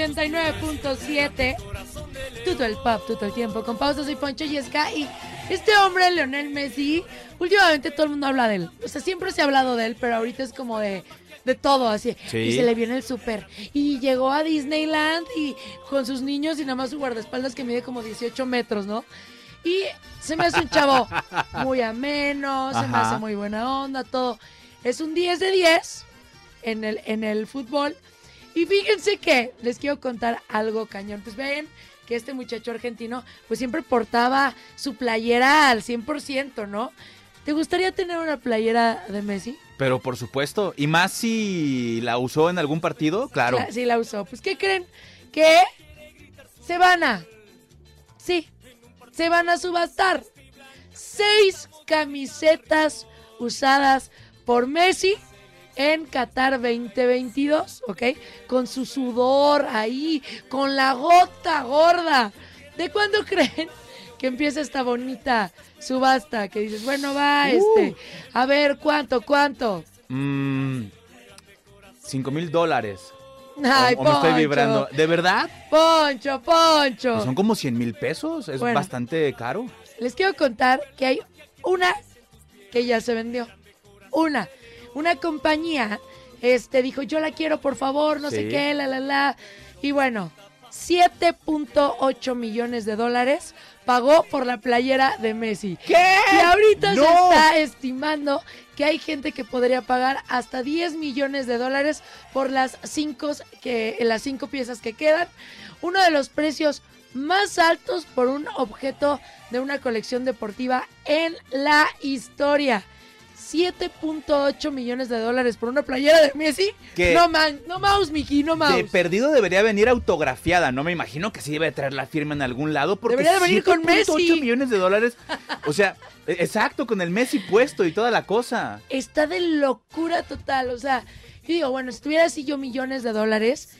89.7. Todo el pop, todo el tiempo. Con pausas y Poncho y Sky. Este hombre, Leonel Messi, últimamente todo el mundo habla de él. O sea, siempre se ha hablado de él, pero ahorita es como de, de todo, así. Sí. Y se le viene el súper. Y llegó a Disneyland y con sus niños y nada más su guardaespaldas que mide como 18 metros, ¿no? Y se me hace un chavo muy ameno, se me hace muy buena onda, todo. Es un 10 de 10 en el, en el fútbol. Y fíjense que les quiero contar algo cañón. Pues ven que este muchacho argentino pues siempre portaba su playera al 100%, ¿no? ¿Te gustaría tener una playera de Messi? Pero por supuesto, y más si la usó en algún partido, claro. La- sí, la usó. Pues, ¿qué creen? Que se van a... Sí, se van a subastar seis camisetas usadas por Messi en Qatar 2022, ¿ok? Con su sudor ahí, con la gota gorda. ¿De cuándo creen que empieza esta bonita subasta? Que dices, bueno, va, este, a ver, ¿cuánto, cuánto? Mm, Cinco mil dólares. Ay, o, o me estoy vibrando. ¿De verdad? Poncho, Poncho. Pues son como 100 mil pesos. Es Bueno. bastante caro. Les quiero contar que hay una que ya se vendió. Una. Una compañía este, dijo, yo la quiero, por favor, no sé qué, la, la, la. Y bueno, 7.8 millones de dólares pagó por la playera de Messi. ¿Qué? Y ahorita ¡No! se está estimando que hay gente que podría pagar hasta 10 millones de dólares por las cinco, que, las cinco piezas que quedan. Uno de los precios más altos por un objeto de una colección deportiva en la historia. 7.8 millones de dólares por una playera de Messi. ¿Qué? No, man, no mouse, Mickey, no mouse. De perdido debería venir autografiada, no me imagino que sí debe traer la firma en algún lado. Porque Debería de venir con 7.8 Messi. millones de dólares. O sea, e- exacto, con el Messi puesto y toda la cosa. está de locura total. O sea, yo digo, bueno, si tuviera así yo millones de dólares,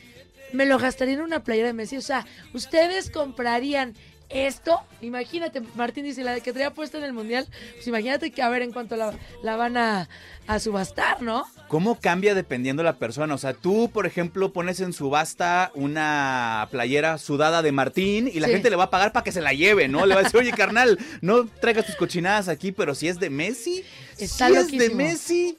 me lo gastaría en una playera de Messi. O sea, ustedes comprarían esto, imagínate, Martín dice, la que traía puesta en el Mundial, pues imagínate que a ver en cuánto la, la van a, a subastar, ¿no? ¿Cómo cambia dependiendo la persona? O sea, tú, por ejemplo, pones en subasta una playera sudada de Martín y la Sí. gente le va a pagar para que se la lleve, ¿no? Le va a decir, oye, carnal, no traigas tus cochinadas aquí, pero si es de Messi, Está si es de. Messi.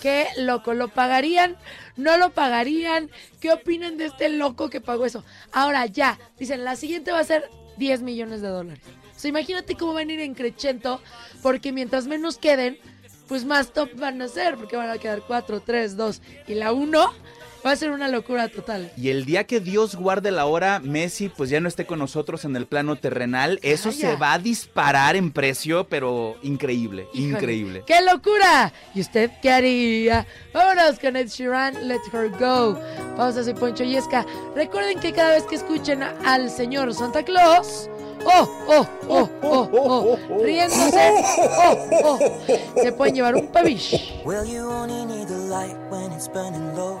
Qué loco, ¿lo pagarían? ¿No lo pagarían? ¿Qué opinan de este loco que pagó eso? Ahora ya, dicen, la siguiente va a ser 10 millones de dólares. O sea, imagínate cómo van a ir en crescendo, porque mientras menos queden, pues más top van a ser, porque van a quedar 4, 3, 2 y la 1 va a ser una locura total. Y el día que Dios guarde la hora, Messi pues ya no esté con nosotros en el plano terrenal, eso se va a disparar en precio, pero increíble, Híjole, increíble. ¡Qué locura! ¿Y usted qué haría? Vámonos con Ed Sheeran, Let Her Go. Pausa, soy Poncho Yesca. Recuerden que cada vez que escuchen al señor Santa Claus, oh, oh, oh, oh, oh, riéndose, oh, oh, se pueden llevar un pavish. Well, you only need the light when it's burning low.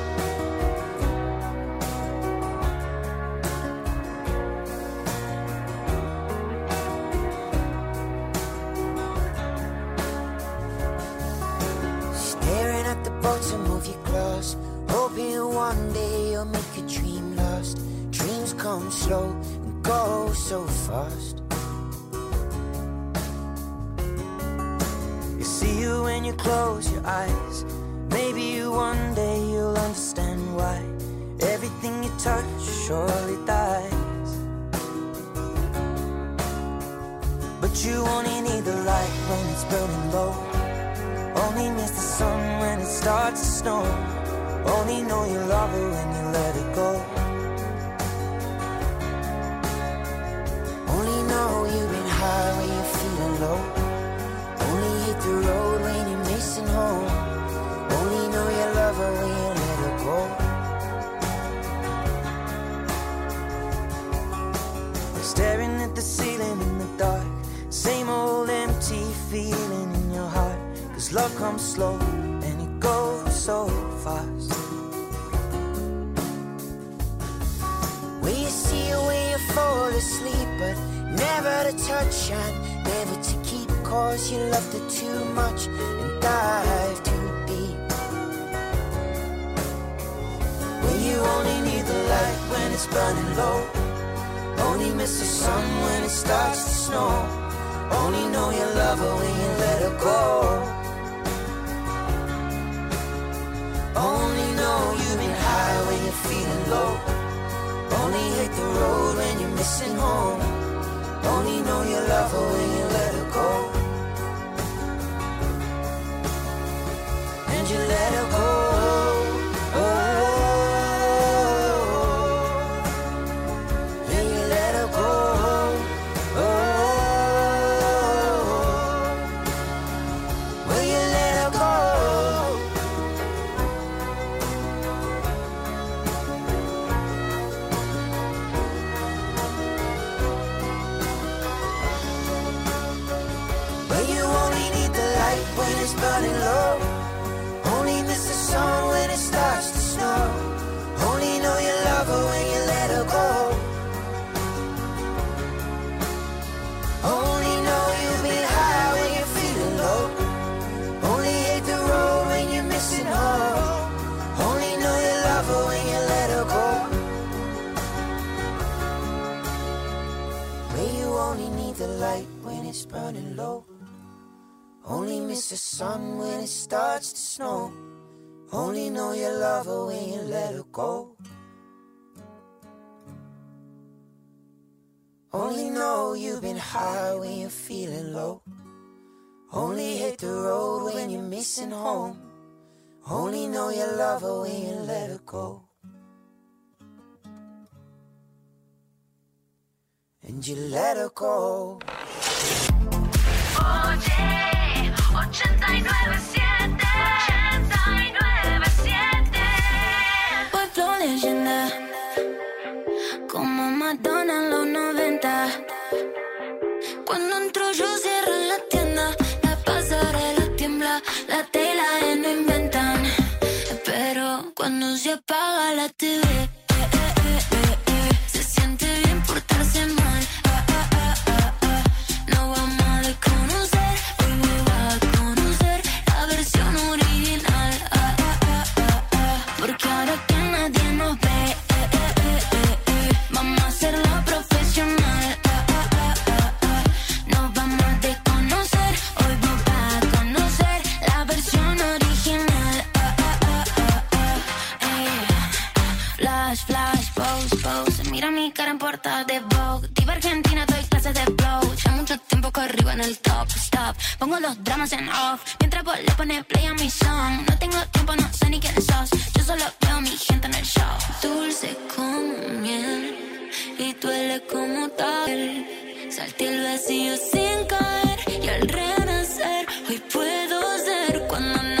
One day you'll make a dream last. Dreams come slow and go so fast. You see you when you close your eyes. Maybe you one day you'll understand why everything you touch surely dies. But you only need the light when it's burning low. Only miss the sun when it starts to snow. Only know you love her when you let it go. Only know you've been high when you're feeling low. Only hit the road when you're missing home. Only know you love her when you let her go. Staring at the ceiling in the dark. Same old empty feeling in your heart. Cause love comes slow goes so fast. When you see her when you fall asleep, but never to touch and never to keep. Cause you loved her too much and dive too deep. When you only need the light when it's burning low. Only miss the sun when it starts to snow. Only know you love her when you let her go. Only know you've been high when you're feeling low. Only hate the road when you're missing home. Only know you love her when you let her go. And you let her go. Only know you've been high when you're feeling low. Only hit the road when you're missing home. Only know you love her when you let her go. And you let her go. Oye, 897 897 Voy flow leyenda Como Madonna en los 90 cuando se apaga la TV Pongo los dramas en off. Mientras vos le pones play a mi song. No tengo tiempo, no sé ni quién sos. Yo solo veo a mi gente en el show. Dulce como miel. Y duele como tal. Salté el vacío sin caer Y al renacer Hoy puedo ser cuando nadie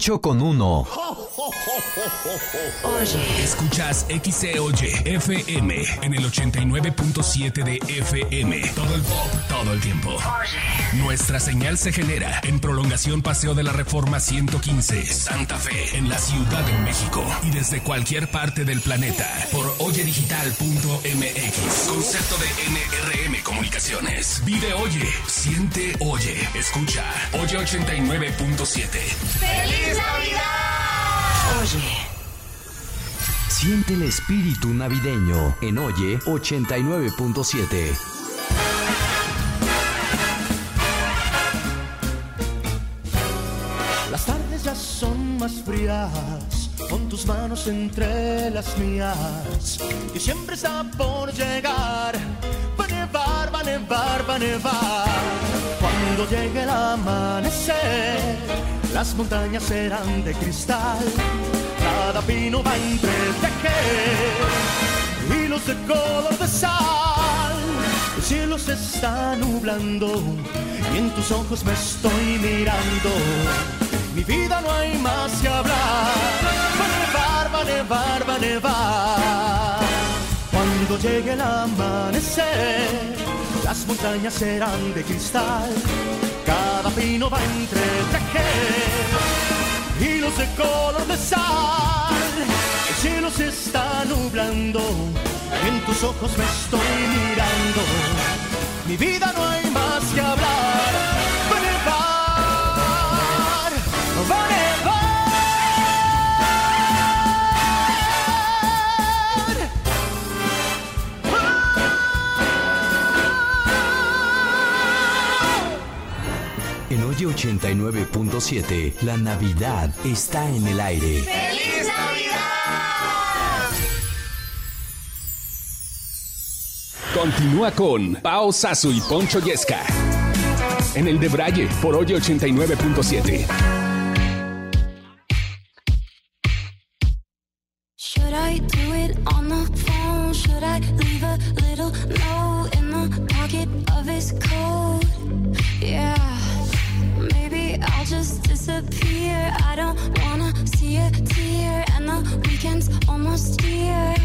8 con 1. Oye. Escuchas XCOY FM en el 89.7 de FM. Todo el pop, todo el tiempo. Nuestra señal se genera en prolongación Paseo de la Reforma 115, Santa Fe, en la Ciudad de México. Y desde cualquier parte del planeta por oyedigital.mx. Concepto de NRM Comunicaciones. Vive Oye, siente Oye, escucha. Oye 89.7. ¡Feliz Navidad! Oye. Siente el espíritu navideño en Oye 89.7. más frías, con tus manos entre las mías. Y siempre está por llegar, va a nevar, va a nevar, va a nevar. Cuando llegue el amanecer, las montañas serán de cristal. Cada pino va a entretejer hilos de color de sal. El cielo se está nublando y en tus ojos me estoy mirando. Mi vida no hay más que hablar. Va a nevar, va a nevar, va a nevar. Cuando llegue el amanecer, las montañas serán de cristal. Cada pino va a entretejer hilos de color de sal. El cielo se está nublando, en tus ojos me estoy mirando. Mi vida no hay más que hablar. Oye 89.7, la Navidad está en el aire. ¡Feliz Navidad! Continúa con Pao Sasu y Poncho Yesca. En el de Braille por Oye 89.7. almost here.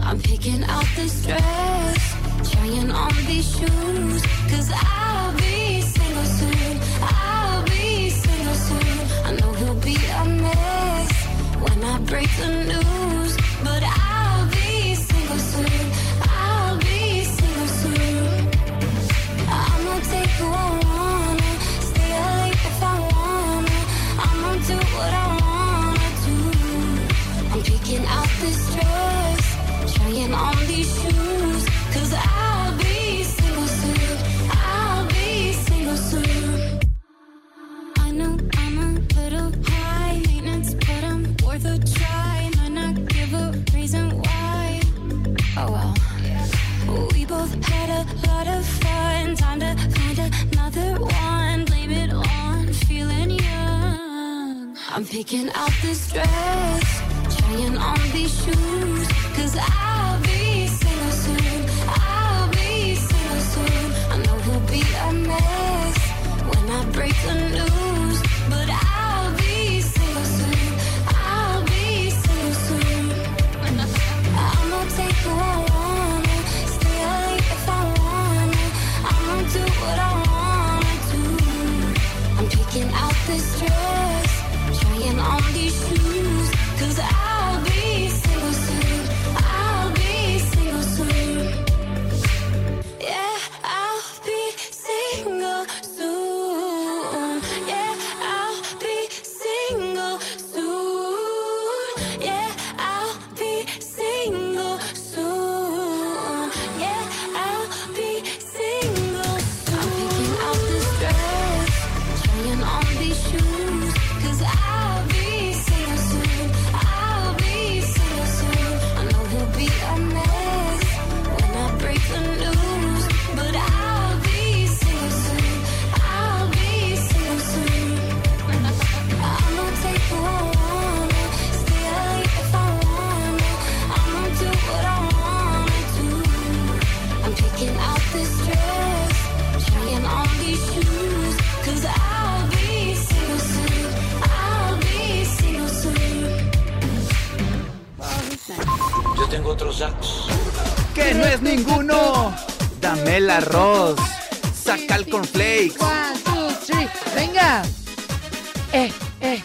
I'm picking out this dress, trying on these shoes. Cause I'll be single soon. I'll be single soon. I know he'll be a mess when I break the news. But I'll picking out this dress, trying on these shoes. Cause I'll ninguno. Dame el arroz. Saca el cornflakes. One, two, three. Venga. Eh, eh.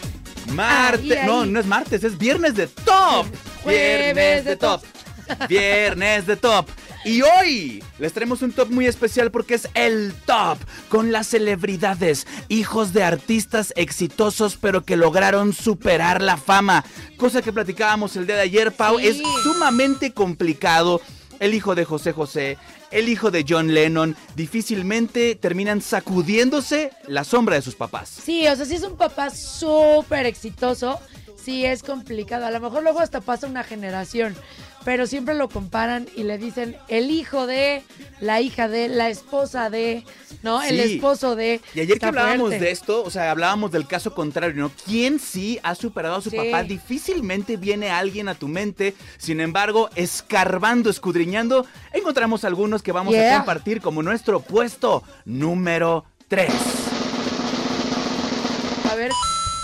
Martes. Ahí, No, no es martes, es viernes de top. Viernes de top. Viernes de top. Y hoy les traemos un top muy especial porque es el top con las celebridades, hijos de artistas exitosos pero que lograron superar la fama. Cosa que platicábamos el día de ayer, Pau, Sí. es sumamente complicado. El hijo de José José, el hijo de John Lennon, difícilmente terminan sacudiéndose la sombra de sus papás. Sí, o sea, si es un papá súper exitoso, sí es complicado. A lo mejor luego hasta pasa una generación, pero siempre lo comparan y le dicen el hijo de, la hija de, la esposa de, ¿no? El esposo de. Y ayer que hablábamos fuerte. de esto, o sea, hablábamos del caso contrario, ¿no? ¿Quién sí ha superado a su Sí. papá? Difícilmente viene alguien a tu mente. Sin embargo, escarbando, escudriñando, encontramos algunos que vamos a compartir como nuestro puesto número 3.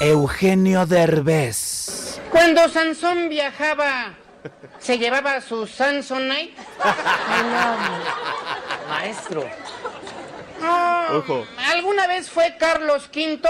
Eugenio Derbez. Cuando Sansón viajaba, ¿se llevaba su Samsonite? Maestro. No. Ojo. ¿Alguna vez fue Carlos V?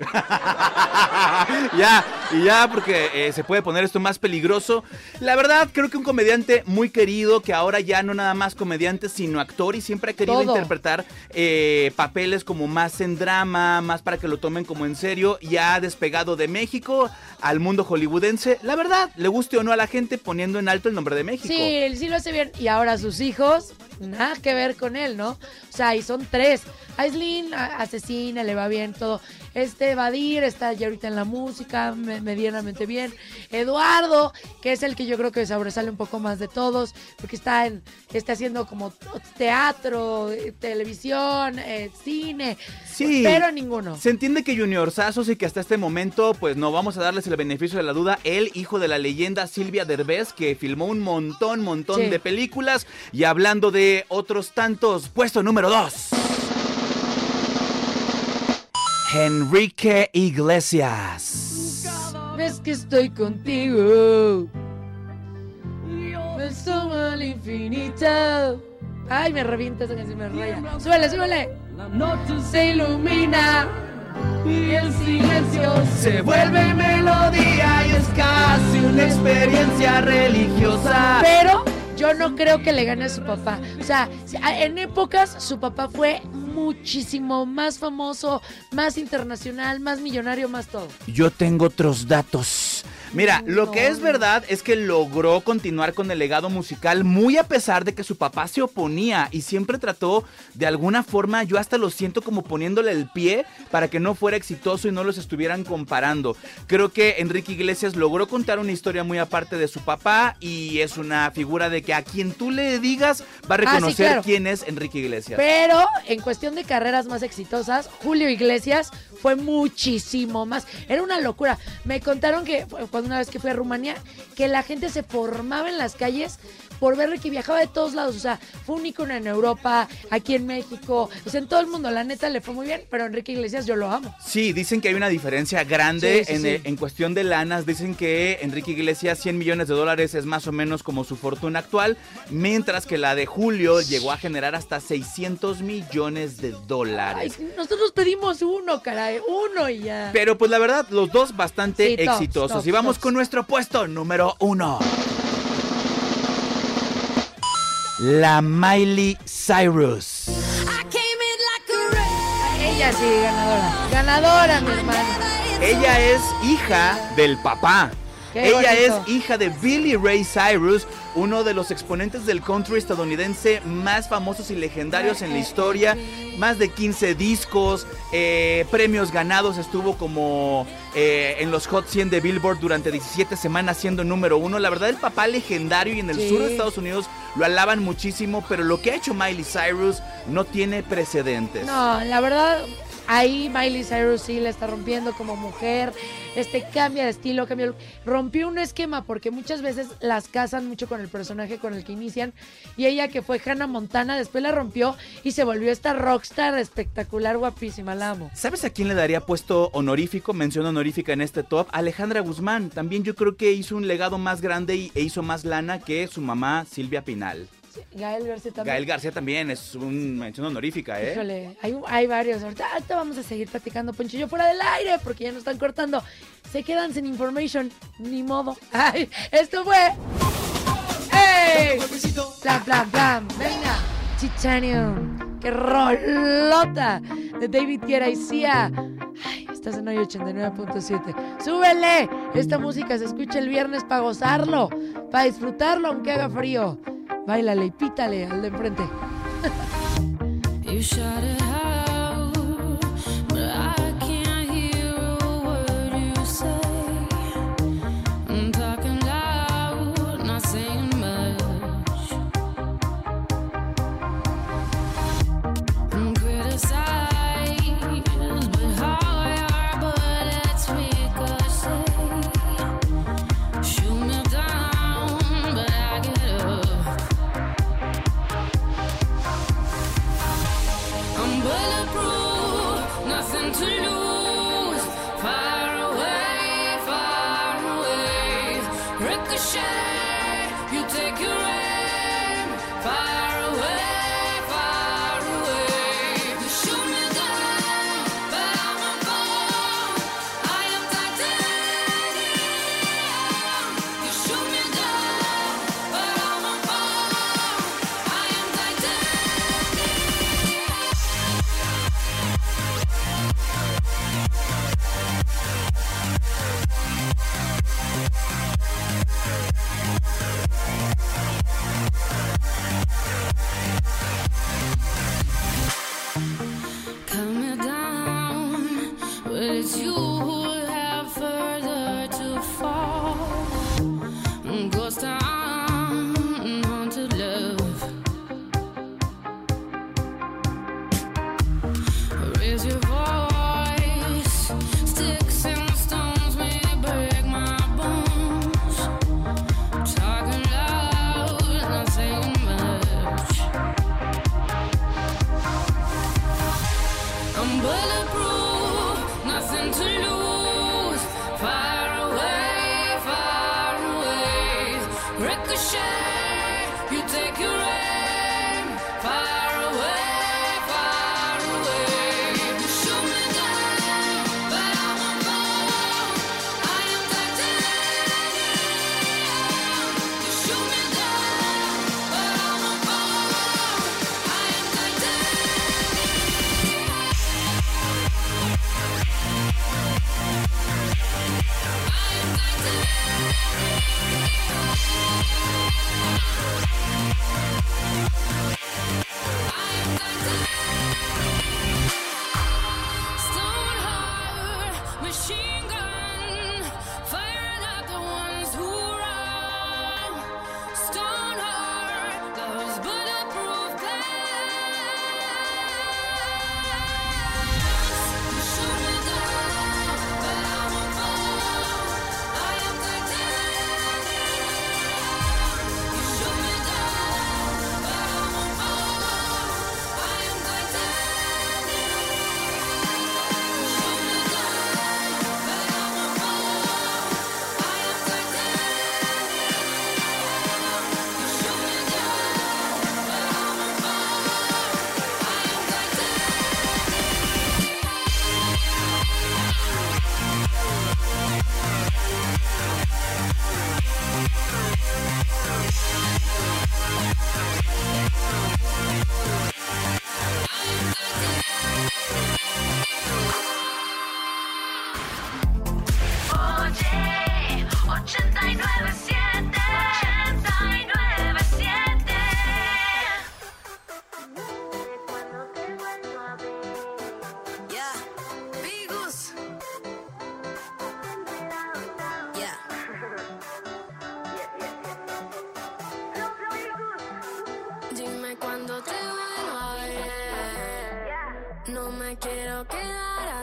ya, y ya porque eh, se puede poner esto más peligroso. La verdad, creo que un comediante muy querido, que ahora ya no nada más comediante, sino actor y siempre ha querido Todo. interpretar eh, papeles como más en drama, más para que lo tomen como en serio, y ha despegado de México al mundo hollywoodense. La verdad, le guste o no a la gente poniendo en alto el nombre de México. Sí, él sí lo hace bien. Y ahora sus hijos, nada que ver con él, ¿no? O sea, y son tres. Aislinn, a- asesina, le va bien todo. Este Badir está ya ahorita en la música, me- medianamente bien. Eduardo, que es el que yo creo que sobresale un poco más de todos, porque está en, está haciendo como teatro, televisión, eh, cine. Sí. Pero ninguno. Se entiende que Junior Sazos y que hasta este momento, pues no vamos a darles el beneficio de la duda. El hijo de la leyenda Silvia Derbez, que filmó un montón, montón Sí. de películas. Y hablando de otros tantos, puesto número 2. Enrique Iglesias. Ves que estoy contigo. Me sumo al infinito. Ay, me revienta esa canción, me raya. Súbele, súbele. La noche se ilumina y el silencio Se vuelve melodía y es casi una experiencia religiosa. Pero yo no creo que le gane a su papá. O sea, en épocas su papá fue muchísimo más famoso, más internacional, más millonario, más todo. Yo tengo otros datos. Mira, lo que es verdad es que logró continuar con el legado musical muy a pesar de que su papá se oponía y siempre trató de alguna forma, yo hasta lo siento como poniéndole el pie para que no fuera exitoso y no los estuvieran comparando. Creo que Enrique Iglesias logró contar una historia muy aparte de su papá y es una figura de que a quien tú le digas va a Ah, sí, reconocer claro. quién es Enrique Iglesias. Pero en cuestión de carreras más exitosas, Julio Iglesias fue muchísimo más. Era una locura. Me contaron que cuando una vez que fui a Rumanía, que la gente se formaba en las calles por ver que viajaba de todos lados. O sea, fue un ícono en Europa, aquí en México, o sea, en todo el mundo. La neta le fue muy bien, pero Enrique Iglesias yo lo amo. Sí, dicen que hay una diferencia grande Sí, sí, en, sí. en cuestión de lanas. Dicen que Enrique Iglesias 100 millones de dólares es más o menos como su fortuna actual, mientras que la de Julio llegó a generar hasta 600 millones de dólares. Ay, nosotros pedimos uno, caray, uno y ya. Pero pues la verdad, los dos bastante Sí, tops, exitosos. tops, y vamos tops. con nuestro puesto número uno. La Miley Cyrus. Ella sí, ganadora. Ganadora, mi hermano. Ella es hija del papá. Qué Ella es hija de Billy Ray Cyrus, uno de los exponentes del country estadounidense más famosos y legendarios en la historia. Más de 15 discos, eh, premios ganados, estuvo como eh, en los Hot 100 de Billboard durante 17 semanas siendo número uno. La verdad, el papá legendario y en el Sí. sur de Estados Unidos lo alaban muchísimo, pero lo que ha hecho Miley Cyrus no tiene precedentes. No, la verdad, ahí Miley Cyrus sí la está rompiendo como mujer. Este cambia de estilo, cambia. Rompió un esquema porque muchas veces las casan mucho con el personaje con el que inician. Y ella, que fue Hannah Montana, después la rompió y se volvió esta rockstar espectacular, guapísima. La amo. ¿Sabes a quién le daría puesto honorífico, mención honorífica en este top? Alejandra Guzmán. También yo creo que hizo un legado más grande y- e hizo más lana que su mamá Silvia Pinal. Gael García también. Gael García también es una mención honorífica, ¿eh? Híjole, hay, hay varios. Ahorita, ahorita vamos a seguir platicando, Poncho. Yo fuera del aire, porque ya nos están cortando. Se quedan sin information. Ni modo. Ay, esto fue. ¡Ey! Plan, plan, plan. Venga. Titanium. ¡Qué rolota! De David Guerra y Sia. Ay, estás en hoy 89.7. ¡Súbele! Esta música se escucha el viernes para gozarlo, para disfrutarlo aunque haga frío. Báilale y pítale al de enfrente.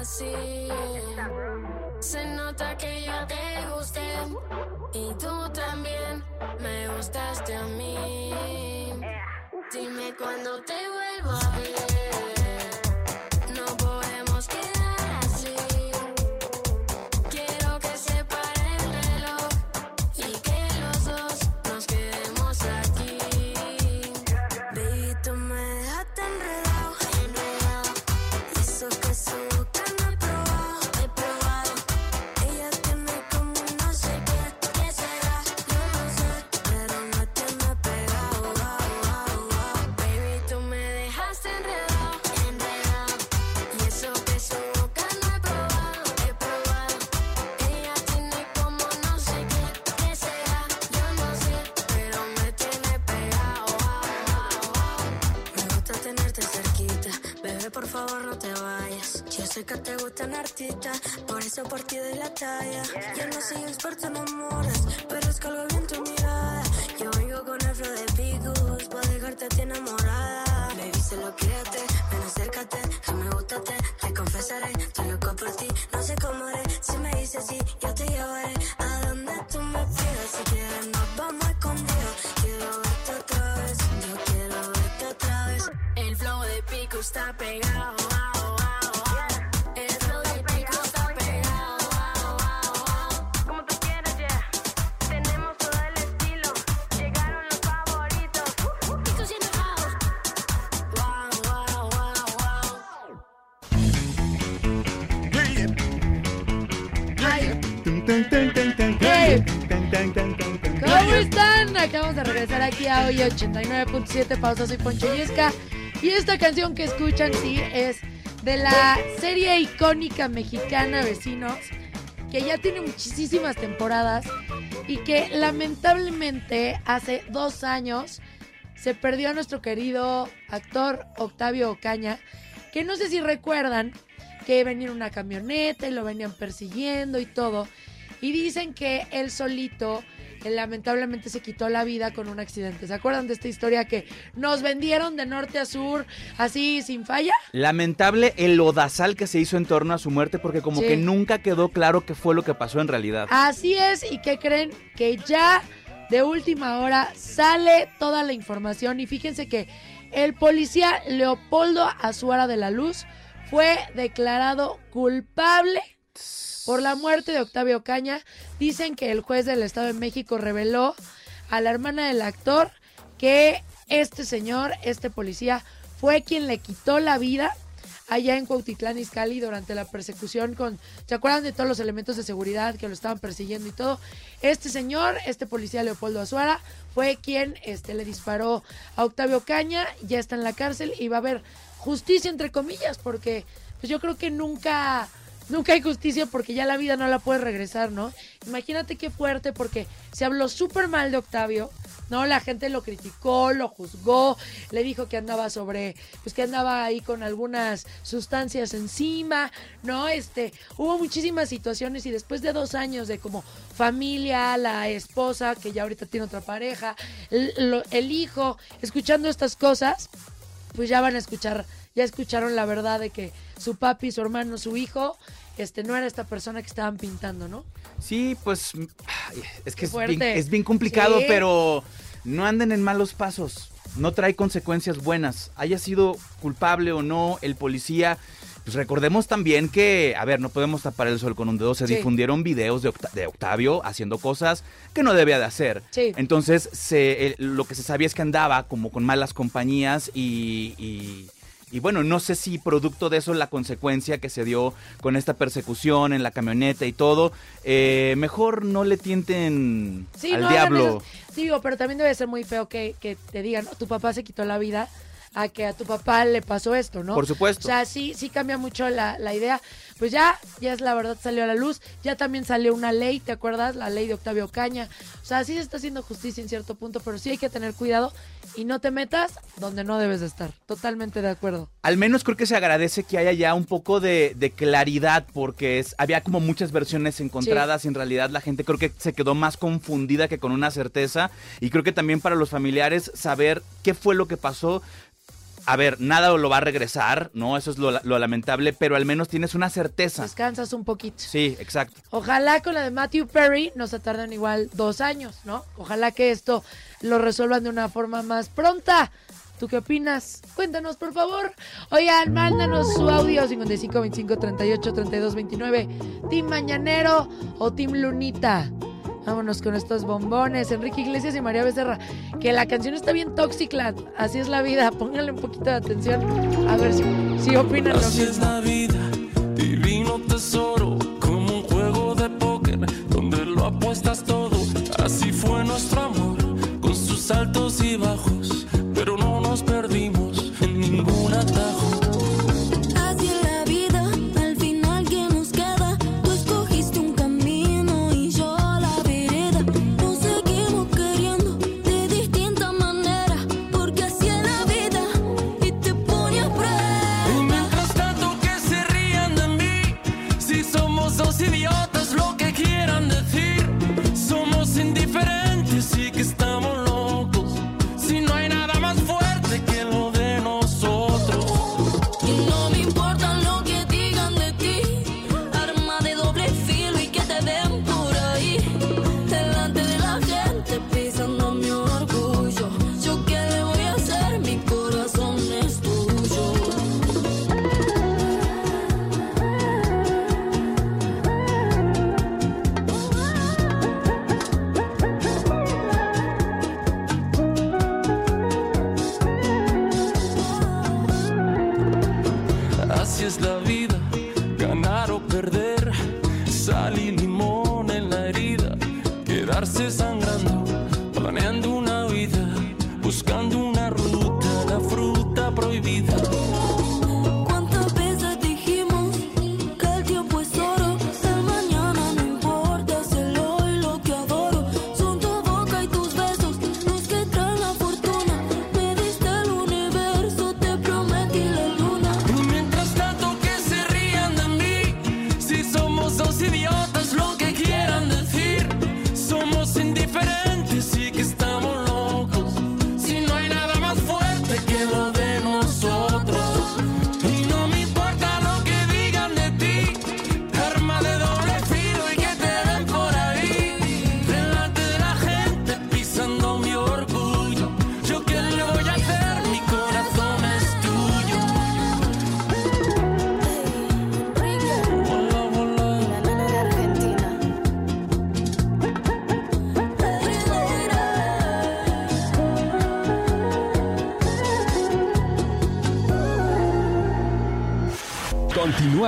Así. Se nota que yo te gusté. Y tú también me gustaste a mí. Dime cuándo te vuelvo a ver. Por eso por ti doy la talla. Yo no soy experto en amores, hoy 89.7 Pausa, soy Poncho Yesca. Y esta canción que escuchan, sí, es de la serie icónica mexicana Vecinos, que ya tiene muchísimas temporadas y que lamentablemente hace dos años se perdió a nuestro querido actor Octavio Ocaña, que no sé si recuerdan que venía en una camioneta y lo venían persiguiendo y todo. Y dicen que él solito lamentablemente se quitó la vida con un accidente. ¿Se acuerdan de esta historia que nos vendieron de norte a sur así sin falla? Lamentable el odazal que se hizo en torno a su muerte porque como Sí. que nunca quedó claro qué fue lo que pasó en realidad. Así es, y que creen que ya de última hora sale toda la información. Y fíjense que el policía Leopoldo Azuara de la Luz fue declarado culpable por la muerte de Octavio Caña. Dicen que el juez del Estado de México reveló a la hermana del actor que este señor, este policía, fue quien le quitó la vida allá en Cuautitlán Izcalli durante la persecución con, ¿se acuerdan de todos los elementos de seguridad que lo estaban persiguiendo y todo? Este señor, este policía Leopoldo Azuara, fue quien este, le disparó a Octavio Caña, ya está en la cárcel y va a haber justicia entre comillas, porque pues yo creo que nunca nunca hay justicia porque ya la vida no la puedes regresar, ¿no? Imagínate qué fuerte porque se habló súper mal de Octavio, ¿no? La gente lo criticó, lo juzgó, le dijo que andaba sobre, pues que andaba ahí con algunas sustancias encima, ¿no? Este, hubo muchísimas situaciones y después de dos años de como familia, la esposa, que ya ahorita tiene otra pareja, el, hijo, escuchando estas cosas, pues ya van a escuchar, ya escucharon la verdad de que su papi, su hermano, su hijo, este, no era esta persona que estaban pintando, ¿no? Sí, pues mm, es que es bien, fuerte. es bien complicado, Sí. pero no anden en malos pasos. No trae consecuencias buenas. Haya sido culpable o no el policía. Pues recordemos también que, a ver, no podemos tapar el sol con un dedo. Se Sí. difundieron videos de, Octa- de Octavio haciendo cosas que no debía de hacer. Sí. Entonces, se, lo que se sabía es que andaba como con malas compañías y, y- y bueno, no sé si producto de eso la consecuencia que se dio con esta persecución en la camioneta y todo, eh, mejor no le tienten Sí, al no diablo. esas- Digo, pero también debe ser muy feo que, que te digan, "No, tu papá se quitó la vida, a que a tu papá le pasó esto, ¿no? Por supuesto. O sea, sí, sí cambia mucho la, la idea. Pues ya, ya es la verdad, salió a la luz. Ya también salió una ley, ¿te acuerdas? La ley de Octavio Caña. O sea, sí se está haciendo justicia en cierto punto, pero sí hay que tener cuidado y no te metas donde no debes de estar. Totalmente de acuerdo. Al menos creo que se agradece que haya ya un poco de, de claridad, porque es, había como muchas versiones encontradas y en realidad la gente creo que se quedó más confundida que con una certeza. Y creo que también para los familiares saber qué fue lo que pasó. A ver, nada lo va a regresar, ¿no? Eso es lo, lo lamentable, pero al menos tienes una certeza. Descansas un poquito. Sí, exacto. Ojalá con la de Matthew Perry no se tarden igual dos años, ¿no? Ojalá que esto lo resuelvan de una forma más pronta. ¿Tú qué opinas? Cuéntanos, por favor. Oigan, mándanos su audio 55 25 38 32 29. Team Mañanero o Team Lunita. Vámonos con estos bombones. Enrique Iglesias y María Becerra. Que la canción está bien Toxicland. Así es la vida. Pónganle un poquito de atención. A ver si, si opinan lo Así es mismo. la vida, divino tesoro, como un juego de póker donde lo apuestas todo. Así fue nuestro amor, con sus altos y bajos, pero no nos perdimos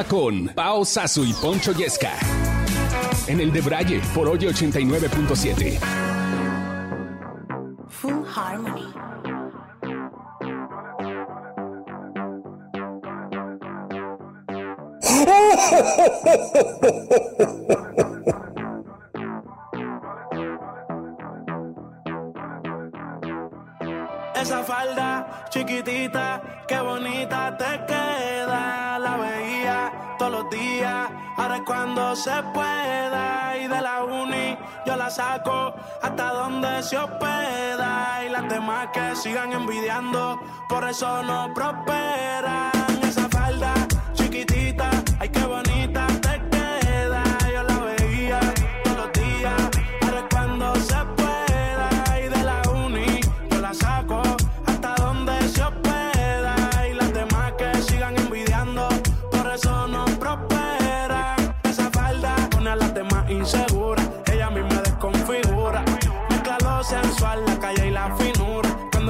Con Pao Sasu y Poncho Yesca. En el de por hoy 89.7. se hospeda. Y las demás que sigan envidiando, por eso no prosperan. Esa falda chiquitita, ay qué bonita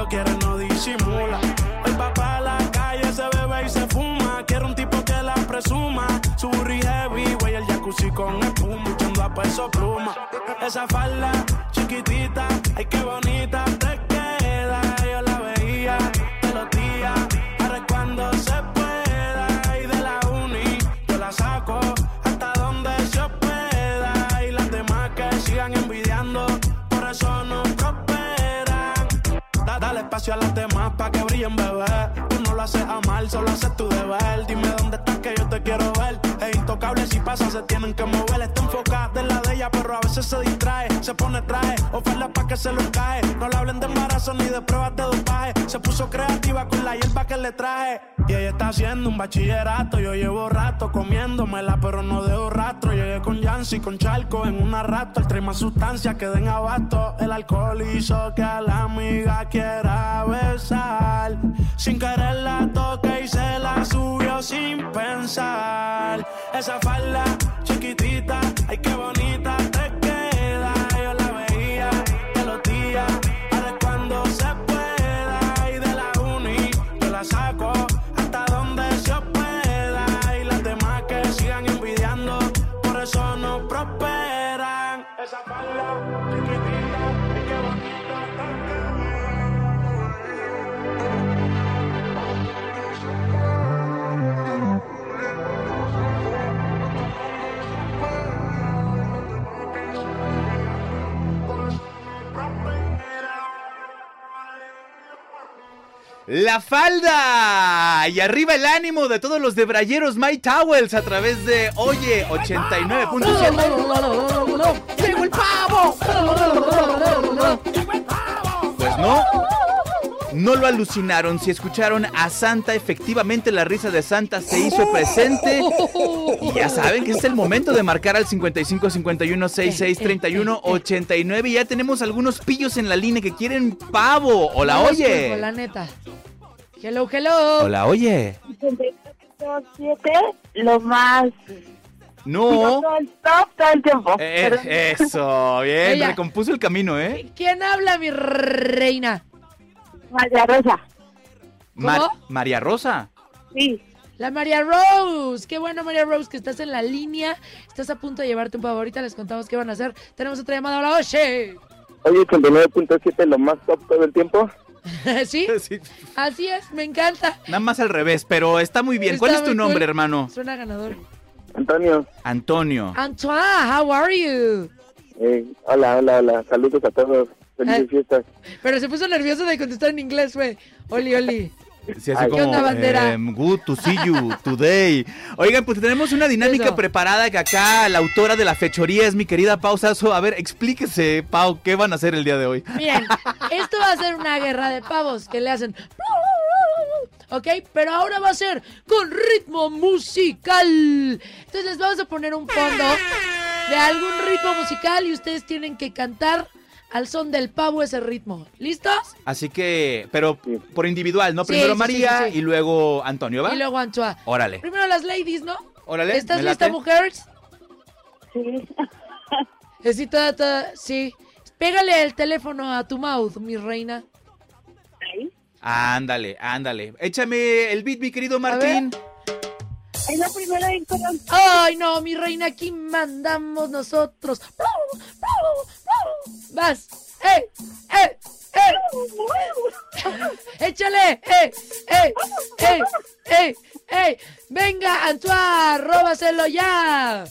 quiere no disimula. El papá a la calle se bebe y se fuma. Quiere un tipo que la presuma. Su burri heavy, güey, el jacuzzi con espuma. Echando a peso pluma. Esa falda chiquitita, ay qué bonita te espacio a las demás pa' que brillen, bebé. Tú no lo haces a mal, solo haces tu deber. Dime dónde estás que yo te quiero ver. Es intocable si pasa, se tienen que mover. Está enfocada en la de ella, pero a veces se distrae. Se pone traje, oferta pa' que se lo cae. No le hablen de embarazo ni de dopaje. Se puso creativa con la hierba que le traje. Y ella está haciendo un bachillerato. Yo llevo rato comiéndomela, pero no dejo rastro. Llegué con Yancy, con Charco en una rato. El trae más sustancias que den abasto. El alcohol hizo que a la amiga quiera besar. Sin querer la toque y se la subió sin pensar. Esa falda chiquitita, ay qué bonita Lord. La falda y arriba el ánimo de todos los debrayeros My Towels a través de Oye 89.7. ¡Llegó el pavo! Pues no, no lo alucinaron. Si escucharon a Santa, efectivamente la risa de Santa se hizo presente. Y ya saben que es el momento de marcar al 55 51 66 31 89. Y ya tenemos algunos pillos en la línea que quieren pavo. Hola, No los culpo, oye. La neta. Hello, hello. Hola, oye. 7, lo más. No. Todo el top todo el tiempo. Eh, eso, bien. Ella. Recompuso el camino, ¿eh? ¿Quién habla, mi reina? María Rosa. Mar- ¿Cómo? María Rosa. Sí. La María Rose. Qué bueno, María Rose, que estás en la línea. Estás a punto de llevarte un pavo. Ahorita les contamos qué van a hacer. Tenemos otra llamada. Hola, oye. Oye, 89.7, lo más top todo el tiempo. ¿Sí? Así es, me encanta. Nada más al revés, pero está muy bien. ¿Cuál es tu nombre, cool. hermano? Suena ganador. Antonio. Antonio. Antoine, how are you? Eh, hola, hola, hola. Saludos a todos. Felices Ay. fiestas. Pero se puso nervioso de contestar en inglés, güey. Oli, oli. Sí, así ¿Qué como, onda, bandera? em, good to see you today. Oigan, pues tenemos una dinámica Eso. preparada que acá la autora de la fechoría es mi querida Pau Sasso. A ver, explíquese, Pau, ¿qué van a hacer el día de hoy? Miren, esto va a ser una guerra de pavos que le hacen. ¿Ok? Pero ahora va a ser con ritmo musical. Entonces les vamos a poner un fondo de algún ritmo musical y ustedes tienen que cantar al son del pavo ese ritmo. ¿Listos? Así que, pero por individual, ¿no? Sí, Primero sí, María sí, sí. y luego Antonio, ¿va? Y luego Anchoa. Órale. Primero las ladies, ¿no? Órale, ¿Estás lista, late. mujer? Sí. Sí, toda, toda- sí. Pégale el teléfono a tu mouth, mi reina. Ándale, ándale. Échame el beat, mi querido Martín. Es la primera vez que Ay, no, mi reina, aquí mandamos nosotros. Vas. ¡Eh! ¡Eh! ¡Échale! ¡Eh! ¡Eh! ¡Eh! ¡Eh! ¡Eh! ¡Venga, Antoine! ¡Róbaselo ya!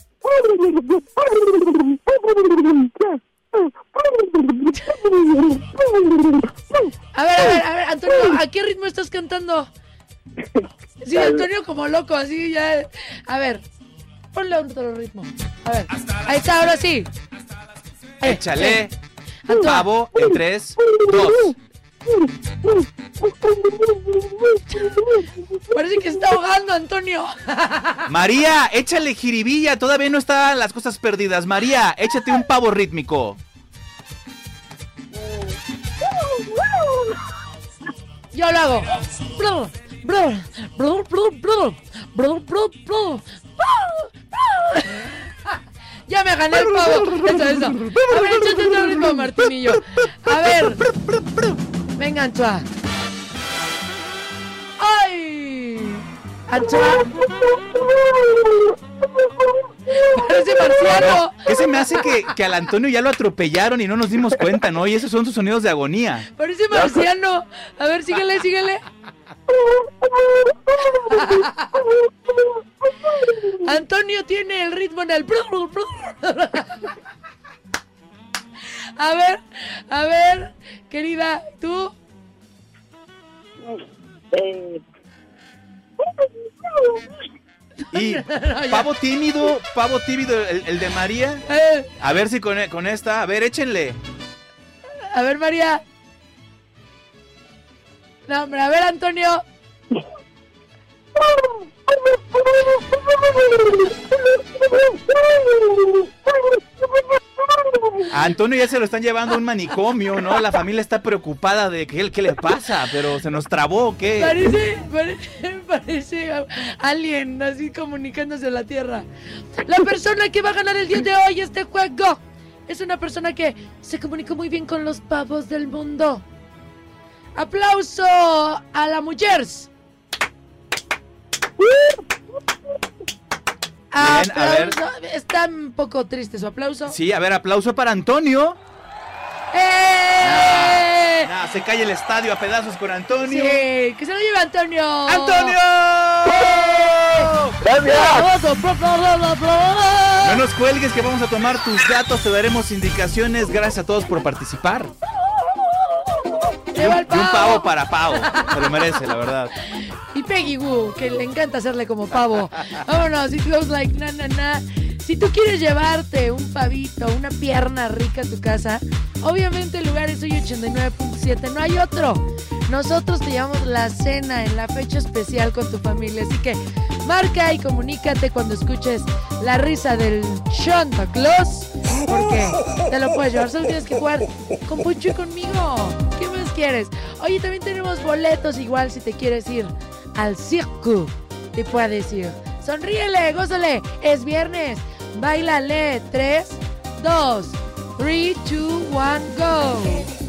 A ver, a ver, a ver, Antonio, ¿a qué ritmo estás cantando? Sí, Antonio como loco, así ya. A ver, ponle otro ritmo. A ver, ahí está, ahora sí. Échale. eh. Antoine. Pavo en 3, 2. Parece que se está ahogando, Antonio. María, échale jiribilla. Todavía no están las cosas perdidas. María, échate un pavo rítmico. Yo lo hago. Bro, bro, bro, bro, bro, bro, bro, bro. Ya me gané el pavo. Eso, eso. A ver, échate otro ritmo, Martín y yo. A ver. Venga, Antoine. ¡Ay! Antoine. Parece marciano. ¿Qué se me hace que, que al Antonio ya lo atropellaron y no nos dimos cuenta, ¿no? Y esos son sus sonidos de agonía. Parece marciano. A ver, síguele, síguele. Antonio tiene el ritmo en el. A ver, a ver, querida, tú. Y pavo tímido, pavo tímido, el, el de María. Eh, A ver si con, con esta, a ver, échenle. a ver, María. No, hombre, a ver, Antonio. A Antonio ya se lo están llevando a un manicomio, ¿no? La familia está preocupada de qué, qué le pasa, pero se nos trabó, ¿o ¿qué? Parece, parece, parece a- alien así comunicándose a la Tierra. La persona que va a ganar el día de hoy este juego es una persona que se comunicó muy bien con los pavos del mundo. Aplauso a la mujer. Bien, a ver. Aplauso. Está un poco triste su aplauso. Sí, a ver, aplauso para Antonio. ¡Eh! Nah, se cae el estadio a pedazos con Antonio. Sí, que se lo lleve Antonio. ¡Antonio! No nos cuelgues que vamos a tomar tus datos, te daremos indicaciones. Gracias a todos por participar. Y un, y un pavo. para pavo. Se lo merece, la verdad. Y Peggy Woo, que le encanta hacerle como pavo. Vámonos, it goes like na na na. Si tú quieres llevarte un pavito, una pierna rica a tu casa, obviamente el lugar es hoy 89.7, no hay otro. Nosotros te llevamos la cena en la fecha especial con tu familia, así que marca y comunícate cuando escuches la risa del Santa Claus, porque te lo puedes llevar, solo tienes que jugar con Poncho y conmigo. ¿Qué más quieres? Oye, también tenemos boletos igual si te quieres ir al circo. Te puedes ir. Sonríele, gózale. Es viernes. Bailale. 3, 2, 3, 2, 1, go.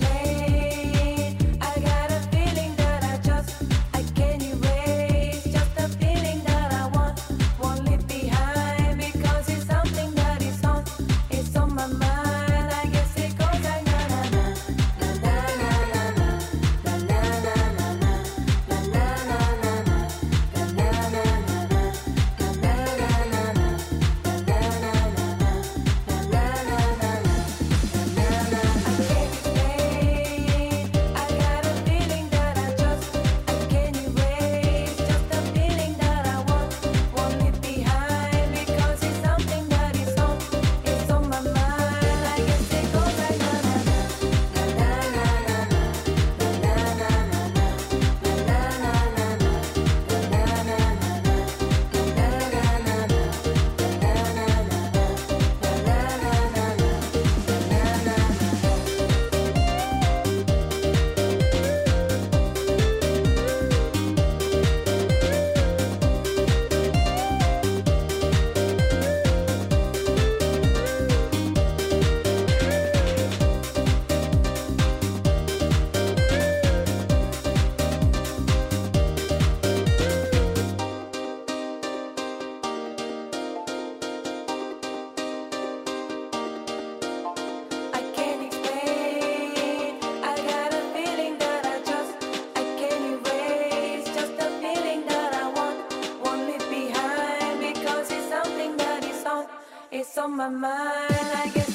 it's on my mind. I guess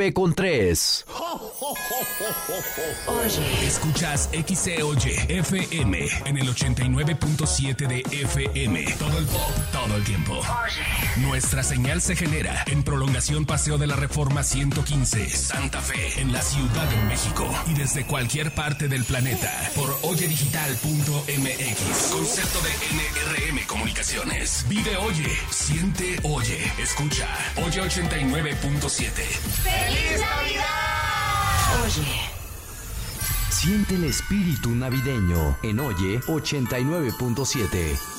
9 con 3. Escuchas XCOY FM en el 89.7 de FM. Todo el pop, todo el tiempo. Nuestra señal se genera en prolongación Paseo de la Reforma 115, Santa Fe, en la Ciudad de México. Y desde cualquier parte del planeta por oyedigital.mx. Concepto de NRM Comunicaciones. Vive Oye, siente Oye, escucha. Oye 89.7. ¡Feliz Navidad! Oye. Siente el espíritu navideño en Oye 89.7.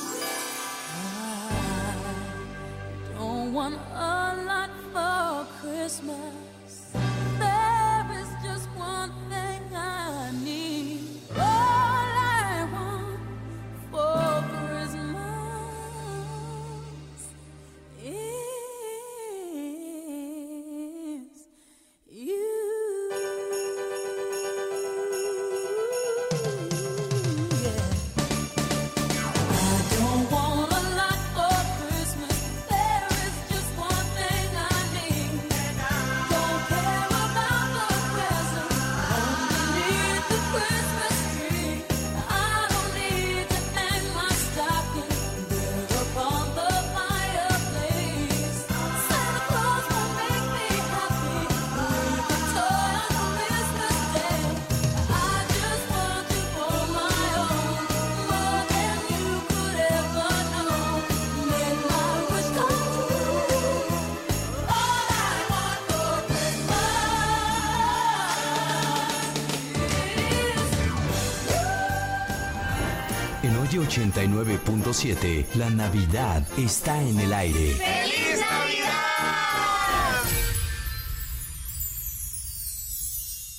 89.7, la Navidad está en el aire. ¡Feliz Navidad!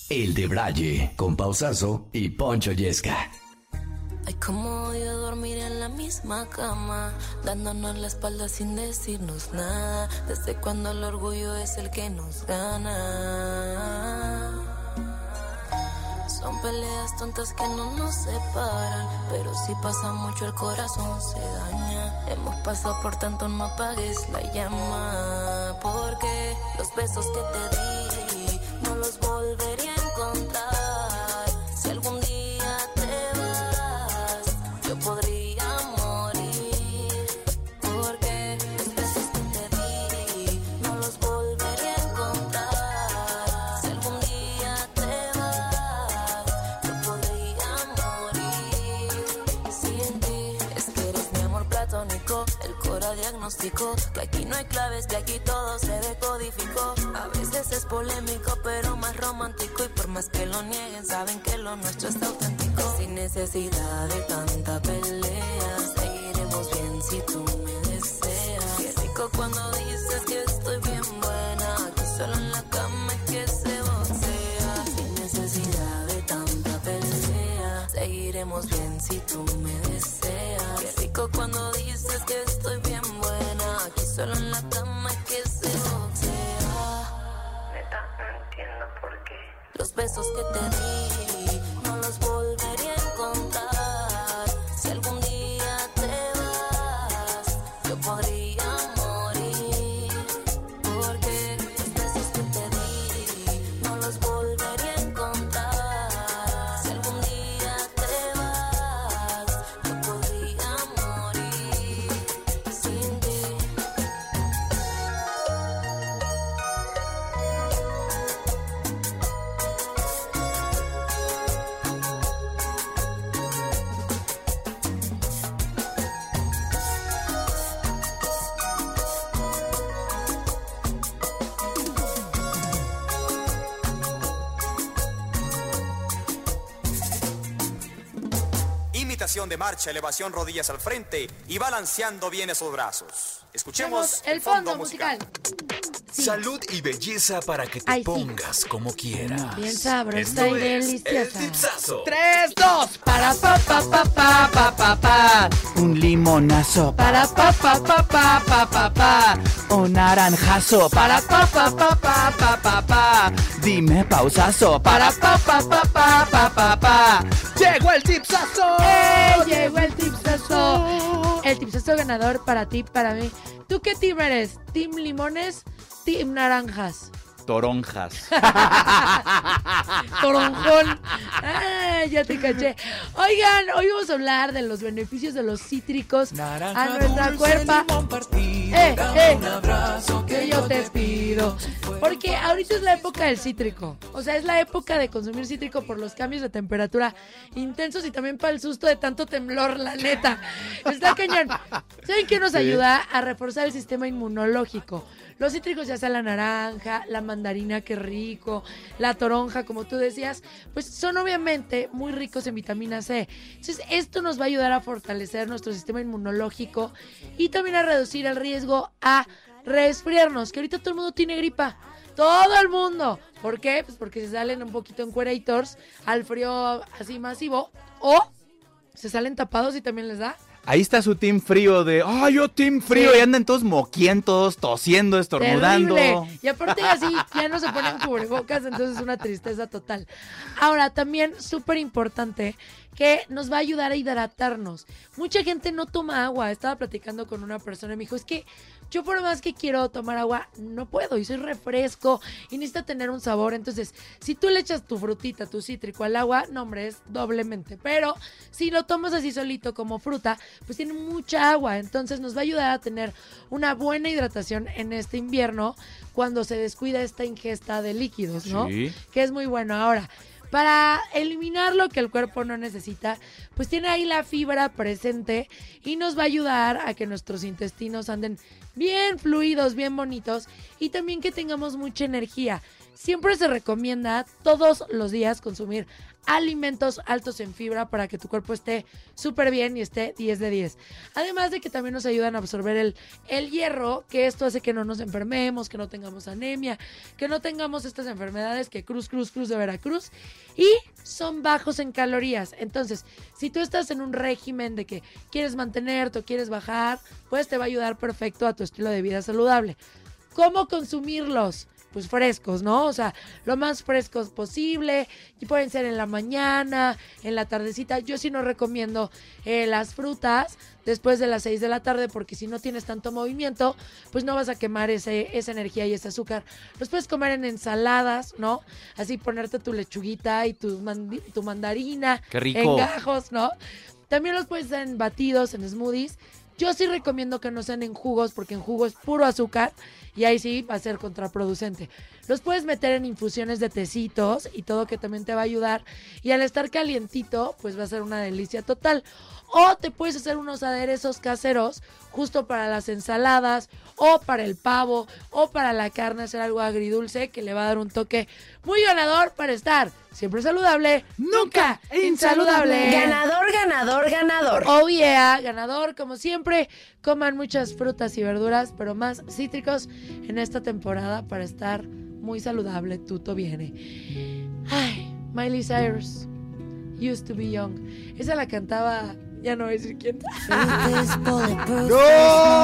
El de Braille, con Pausazo y Poncho Yesca. Ay, cómo odio dormir en la misma cama, dándonos la espalda sin decirnos nada. Desde cuando el orgullo es el que nos gana. Son peleas tontas que no nos separan, pero si pasa mucho el corazón se daña. Hemos pasado por tanto, no apagues la llama, porque los besos que te di no los volvería Que aquí no hay claves, que aquí todo se decodificó. A veces es polémico, pero más romántico. Y por más que lo nieguen, saben que lo nuestro es auténtico. Sin necesidad de tanta pelea, seguiremos bien si tú me deseas. Qué rico cuando dices que estoy bien buena. Que solo en la cama es que se boxea. Sin necesidad de tanta pelea, seguiremos bien si tú me deseas. Qué rico cuando dices que estoy bien buena. Solo en la cama es que se boxea. Neta, no entiendo por qué. Los besos que te di no los volvería Imitación de marcha, elevación, rodillas al frente y balanceando bien esos brazos. Escuchemos el fondo musical. Salud y belleza para que te Ay, sí. pongas como quieras. Bien sabrosa y es deliciosa. el tipsazo. ¡Tres, dos! Para pa pa pa pa pa pa pa. Un limonazo. Para pa pa pa pa pa pa pa. Un naranjazo. Para pa pa pa pa pa pa pa. Dime pausazo. Para pa pa pa pa pa pa pa. ¡Llegó el tipsazo! ¡Eh! Llegó el tipsazo. El tipsazo ganador para ti, para mí. ¿Tú qué team eres? ¿Team limones? ¿Team naranjas? toronjas. Toronjón. Ah, ya te caché. Oigan, hoy vamos a hablar de los beneficios de los cítricos a nuestra cuerpa. Eh, eh, que yo te pido. Porque ahorita es la época del cítrico. O sea, es la época de consumir cítrico por los cambios de temperatura intensos y también para el susto de tanto temblor, la neta. Está cañón. ¿Saben qué nos ayuda a reforzar el sistema inmunológico? Los cítricos, ya sea la naranja, la mandarina, qué rico, la toronja, como tú decías, pues son obviamente muy ricos en vitamina C. Entonces, esto nos va a ayudar a fortalecer nuestro sistema inmunológico y también a reducir el riesgo a resfriarnos, que ahorita todo el mundo tiene gripa. Todo el mundo. ¿Por qué? Pues porque se salen un poquito en cuerators al frío así masivo o se salen tapados y también les da. Ahí está su team frío de, ah, yo team frío, Sí. y andan todos moquientos, tosiendo, estornudando. Terrible. Y aparte así ya no se ponen cubrebocas, entonces es una tristeza total. Ahora, también súper importante que nos va a ayudar a hidratarnos. Mucha gente no toma agua. Estaba platicando con una persona y me dijo, es que yo por más que quiero tomar agua, no puedo. Y soy refresco y necesita tener un sabor. Entonces, si tú le echas tu frutita, tu cítrico al agua, no, hombre, es doblemente. Pero si lo tomas así solito como fruta, pues tiene mucha agua. Entonces nos va a ayudar a tener una buena hidratación en este invierno cuando se descuida esta ingesta de líquidos, ¿no? Sí. Que es muy bueno. Ahora, para eliminar lo que el cuerpo no necesita, pues tiene ahí la fibra presente y nos va a ayudar a que nuestros intestinos anden bien fluidos, bien bonitos y también que tengamos mucha energía. Siempre se recomienda todos los días consumir alimentos altos en fibra para que tu cuerpo esté súper bien y esté 10 de 10. Además de que también nos ayudan a absorber el, el hierro, que esto hace que no nos enfermemos, que no tengamos anemia, que no tengamos estas enfermedades que cruz, cruz, cruz de Veracruz. Y son bajos en calorías. Entonces, si tú estás en un régimen de que quieres mantenerte o quieres bajar, pues te va a ayudar perfecto a tu estilo de vida saludable. ¿Cómo consumirlos? Pues frescos, ¿no? O sea, lo más frescos posible. Y pueden ser en la mañana, en la tardecita. Yo sí no recomiendo eh, las frutas después de las 6 de la tarde porque si no tienes tanto movimiento, pues no vas a quemar ese, esa energía y ese azúcar. Los puedes comer en ensaladas, ¿no? Así ponerte tu lechuguita y tu, tu mandarina. Qué rico. En gajos, ¿no? También los puedes hacer en batidos, en smoothies. Yo sí recomiendo que no sean en jugos porque en jugo es puro azúcar y ahí sí va a ser contraproducente. Los puedes meter en infusiones de tecitos y todo que también te va a ayudar y al estar calientito pues va a ser una delicia total. O te puedes hacer unos aderezos caseros justo para las ensaladas o para el pavo o para la carne, hacer algo agridulce que le va a dar un toque muy ganador para estar siempre saludable, nunca insaludable. Ganador, ganador, ganador. Oh yeah, ganador como siempre. Coman muchas frutas y verduras, pero más cítricos en esta temporada para estar muy saludable. Tuto viene. Ay, Miley Cyrus. Used to be young. Esa la cantaba, ya no voy a decir quién. No!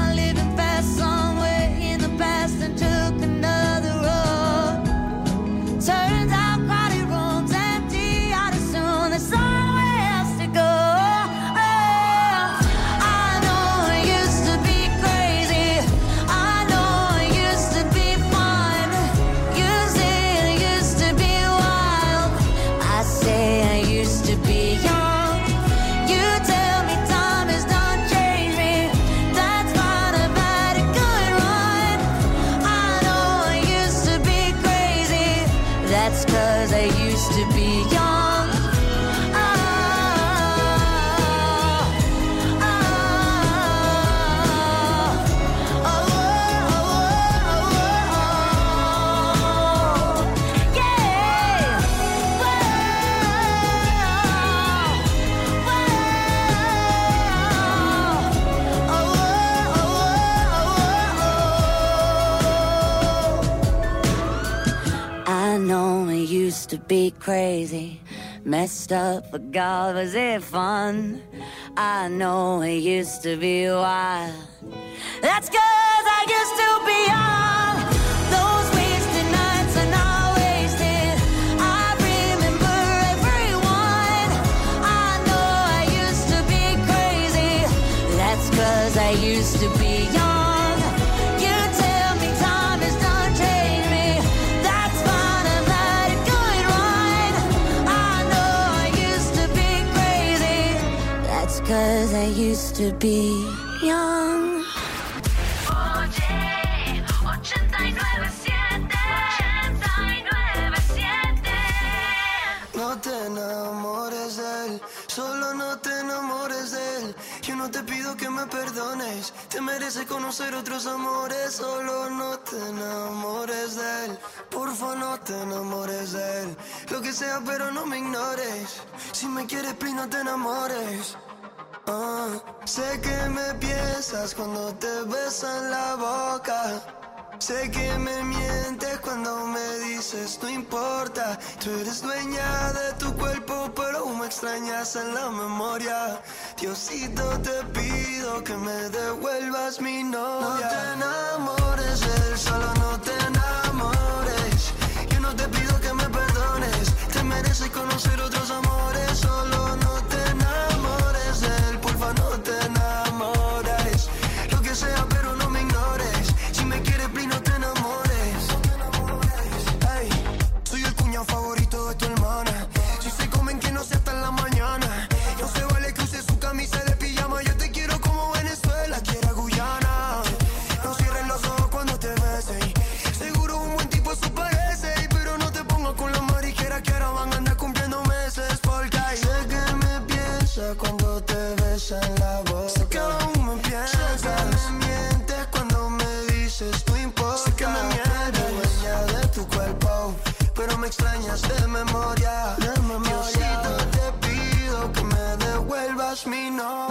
song to be crazy, messed up, but God, was it fun? I know it used to be wild. That's cause I used to be young. Those wasted nights are not wasted. I remember everyone. I know I used to be crazy. That's cause I used to be young. Cause I used to be young. No te enamores de él, solo no te enamores de él. Yo no te pido que me perdones, te mereces conocer otros amores, solo no te enamores de él. Porfa, no te enamores de él. Lo que sea, pero no me ignores. Si me quieres, please, no te enamores. Ah, sé que me piensas cuando te besan la boca. Sé que me mientes cuando me dices no importa. Tú eres dueña de tu cuerpo, pero me extrañas en la memoria. Diosito, te pido que me devuelvas mi novia. No te enamores él, solo no te enamores. Yo no te pido que me perdones. Te mereces conocer otros amores, besan la boca. Sé que aún me piensas. me mientes cuando me dices no importa. Sé que me mientes. dueña de tu cuerpo. Pero me extrañas de memoria. Diosito, te pido que me devuelvas mi novia.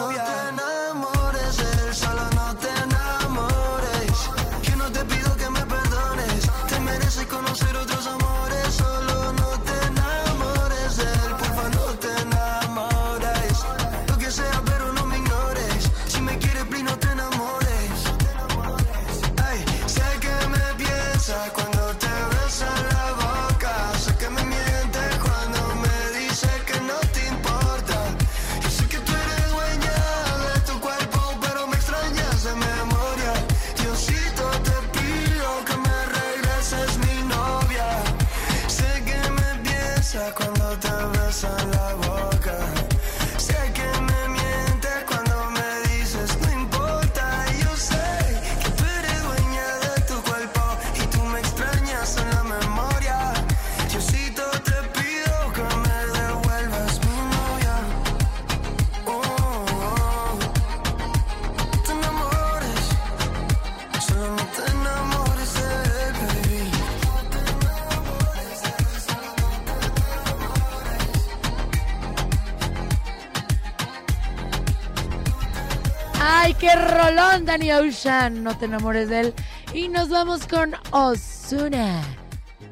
Danny Ocean. No te enamores de él. Y nos vamos con Osuna.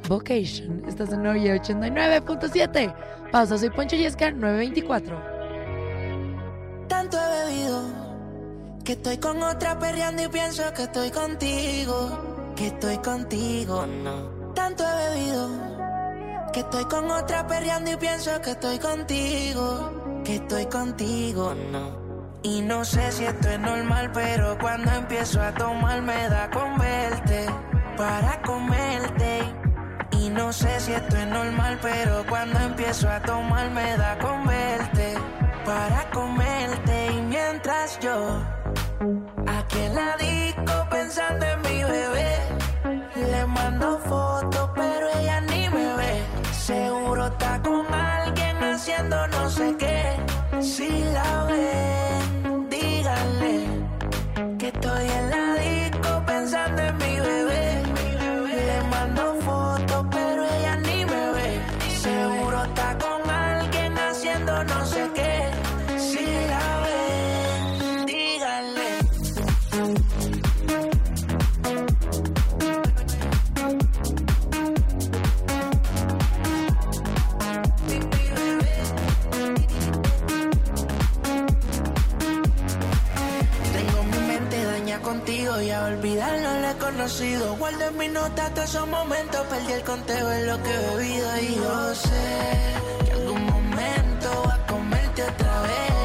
Vocation. Estás en Noria 89.7. Pausa, soy Poncho Yesca, 924. Tanto he bebido que estoy con otra perreando y pienso que estoy contigo. Que estoy contigo, no. Tanto he bebido que estoy con otra perreando y pienso que estoy contigo. Que estoy contigo, no. Y no sé si esto es normal, pero cuando empiezo a tomar me da con verte para comerte. Y no sé si esto es normal, pero cuando empiezo a tomar me da con verte para comerte. Y mientras yo aquí en la disco pensando en mi bebé, le mando fotos, pero ella ni me ve. Seguro está con haciendo no sé qué. Si la ven, díganle que estoy en la disco pensando en mi bebé. conocido. Guardo en mis notas todos esos momentos. Perdí el conteo en lo que he bebido. Y yo sé que algún momento va a comerte otra vez.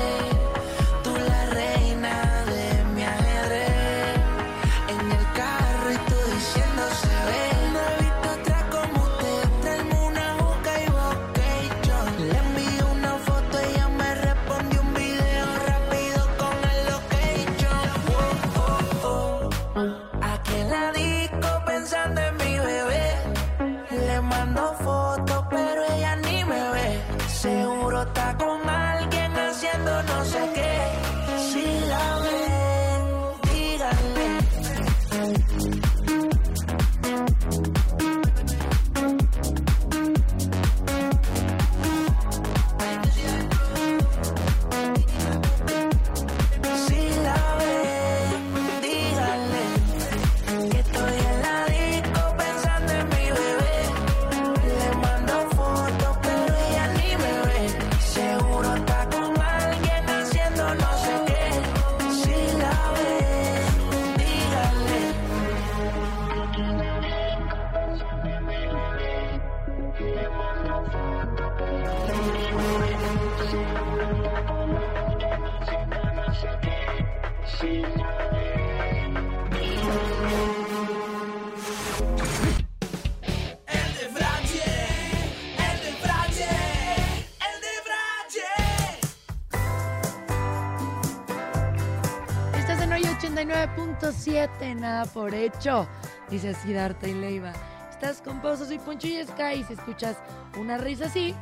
nada por hecho, dice así Darte y Leiva. Estás con Pozo y Poncho y Sky y si escuchas una risa así,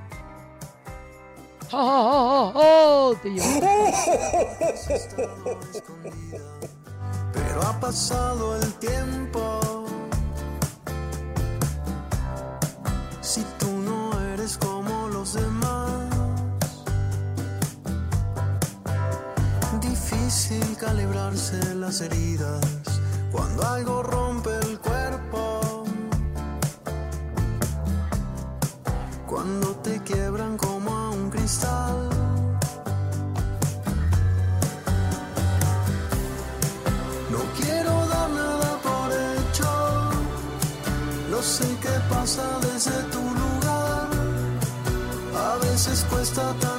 ¡Oh, oh, oh, Pero ha pasado el tiempo. Si tú no eres como los demás, difícil calibrarse las heridas cuando algo rompe el cuerpo, cuando te quiebran como a un cristal. No quiero dar nada por hecho, no sé qué pasa desde tu lugar, a veces cuesta tanto.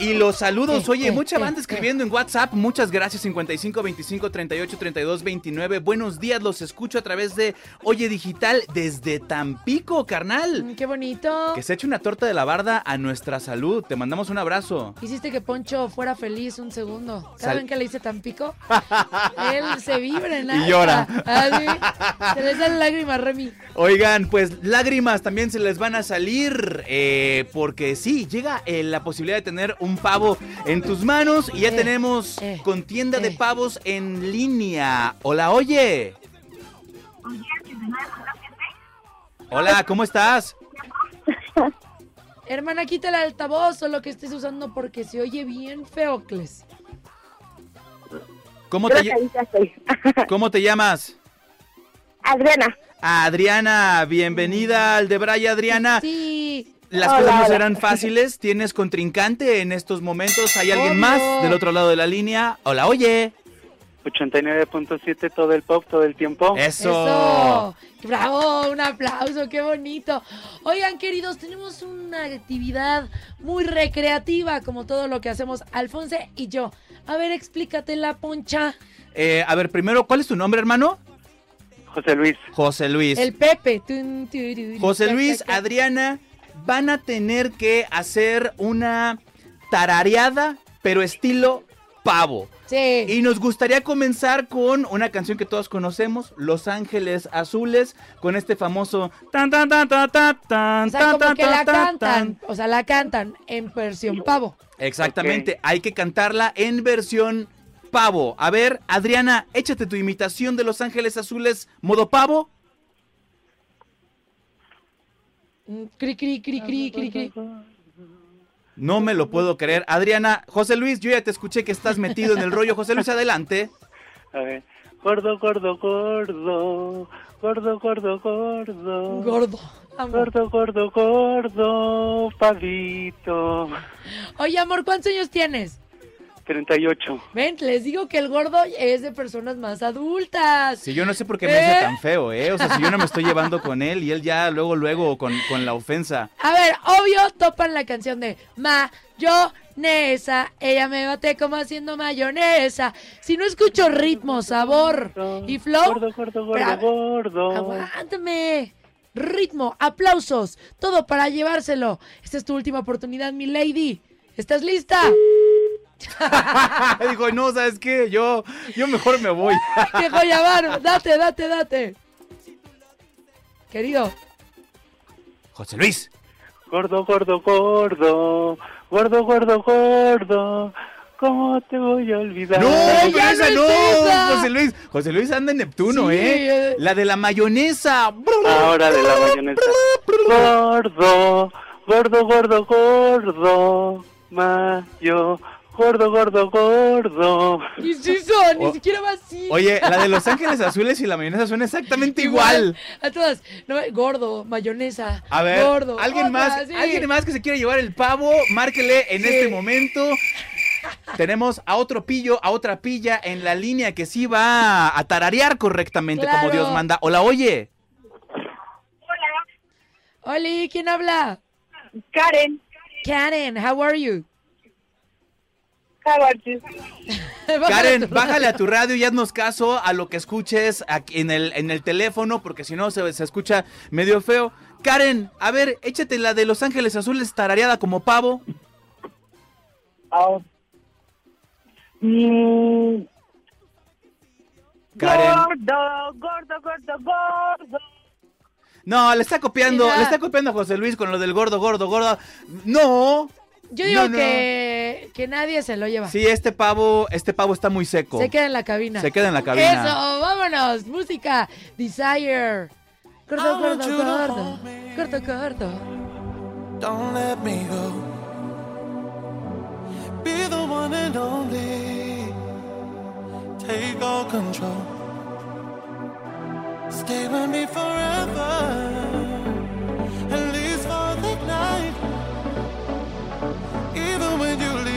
Y los saludos. Oye, mucha banda escribiendo en WhatsApp. Muchas gracias. 55 25 38 32 29. Buenos días. Los escucho a través de Oye Digital desde Tampico, carnal. Mm, Qué bonito. Que se eche una torta de la barda a nuestra salud. Te mandamos un abrazo. Hiciste que Poncho fuera feliz un segundo. Vez que le dice Tampico, él se vibra en Y llora. Ah. Se le salen lágrimas, Remy. Oigan, pues lágrimas también se les van a salir. eh, porque sí, llega eh, la posibilidad de tener un pavo en tus manos. Y ya Eh, tenemos eh, contienda de eh. pavos en línea. Hola, oye. Hola, ¿cómo estás? Hermana, quita el altavoz o lo que estés usando porque se oye bien feocles. ¿Cómo te. ¿Cómo te llamas? Adriana. Adriana, bienvenida al de Braya, Adriana. Sí. Las Hola, cosas no hola. serán fáciles. ¿Tienes contrincante en estos momentos? ¿Hay alguien Obvio. más del otro lado de la línea? Hola, oye. 89.7 todo el pop, todo el tiempo. Eso. Eso. Bravo, un aplauso, qué bonito. Oigan, queridos, tenemos una actividad muy recreativa, como todo lo que hacemos Alfonse y yo. A ver, explícate la poncha. Eh, a ver, primero, ¿cuál es tu nombre, hermano? José Luis. José Luis. El Pepe. José Luis. Adriana, van a tener que hacer una tarareada, pero estilo pavo. Sí. Y nos gustaría comenzar con una canción que todos conocemos, Los Ángeles Azules, con este famoso tan tan tan tan tan tan O sea, tan como tan que la tan, tan, cantan. tan. O sea, la cantan en versión pavo. Exactamente, hay que cantarla en versión pavo. A ver, Adriana, échate tu imitación de Los Ángeles Azules modo pavo. Mm, Cri, cri, cri, cri, cri, cri. No me lo puedo creer. Adriana, José Luis, yo ya te escuché que estás metido en el rollo. José Luis, adelante. A ver. Gordo, gordo, gordo. Gordo, gordo, gordo. Gordo. amor. Gordo, gordo, gordo. Pavito. Oye, amor, ¿cuántos años tienes? 38. Ven, les digo que el gordo es de personas más adultas. Si yo no sé por qué me dice ¿Eh? tan feo, ¿eh? O sea, si yo no me estoy llevando con él y él ya luego, luego con, con la ofensa. A ver, obvio, topan la canción de mayonesa. Ella me bate como haciendo mayonesa. Si no escucho ritmo, sabor y flow. Gordo, gordo, gordo, Pero- gordo. Aguántame. Ritmo, aplausos, todo para llevárselo. Esta es tu última oportunidad, mi lady. ¿Estás lista? Dijo, no, ¿sabes qué? Yo, yo mejor me voy. ¡Qué joya, Bar! Date, date, date. Querido, José Luis. Gordo, gordo, gordo. Gordo, gordo, gordo. ¿Cómo te voy a olvidar? No, pero esa. José Luis. José Luis anda en Neptuno, Sí, ¿eh? eh. La de la mayonesa. Ahora de la mayonesa. Gordo, gordo, gordo, gordo. Mayo. Gordo, gordo, gordo. ¿qué es eso? Ni siquiera va así. Oye, la de Los Ángeles Azules y la mayonesa suena exactamente igual. A todas. No, gordo, mayonesa. A ver, gordo. alguien otra, más, sí. alguien más que se quiera llevar el pavo, márquele en Sí. este momento. Tenemos a otro pillo, a otra pilla en la línea que sí va a tararear correctamente como. Dios manda. Hola, oye. Oli, ¿quién habla? Karen. Karen, how are you? Karen, bájale a tu radio y haznos caso a lo que escuches aquí en el, en el teléfono, porque si no se, se escucha medio feo. Karen, a ver, échate la de Los Ángeles Azules tarareada como pavo. Oh. Karen. Gordo, gordo, gordo, gordo. No, le está copiando, le está copiando a José Luis con lo del gordo, gordo, gordo. No, yo digo no, no. Que, que nadie se lo lleva. Sí, este pavo, este pavo está muy seco. Se queda en la cabina. Se queda en la cabina. Eso, vámonos. Música, Desire. Corto, corto, corto. Corto, corto. Don't let me go. Be the one and only. Take all control. Stay with me forever. At least for the night. you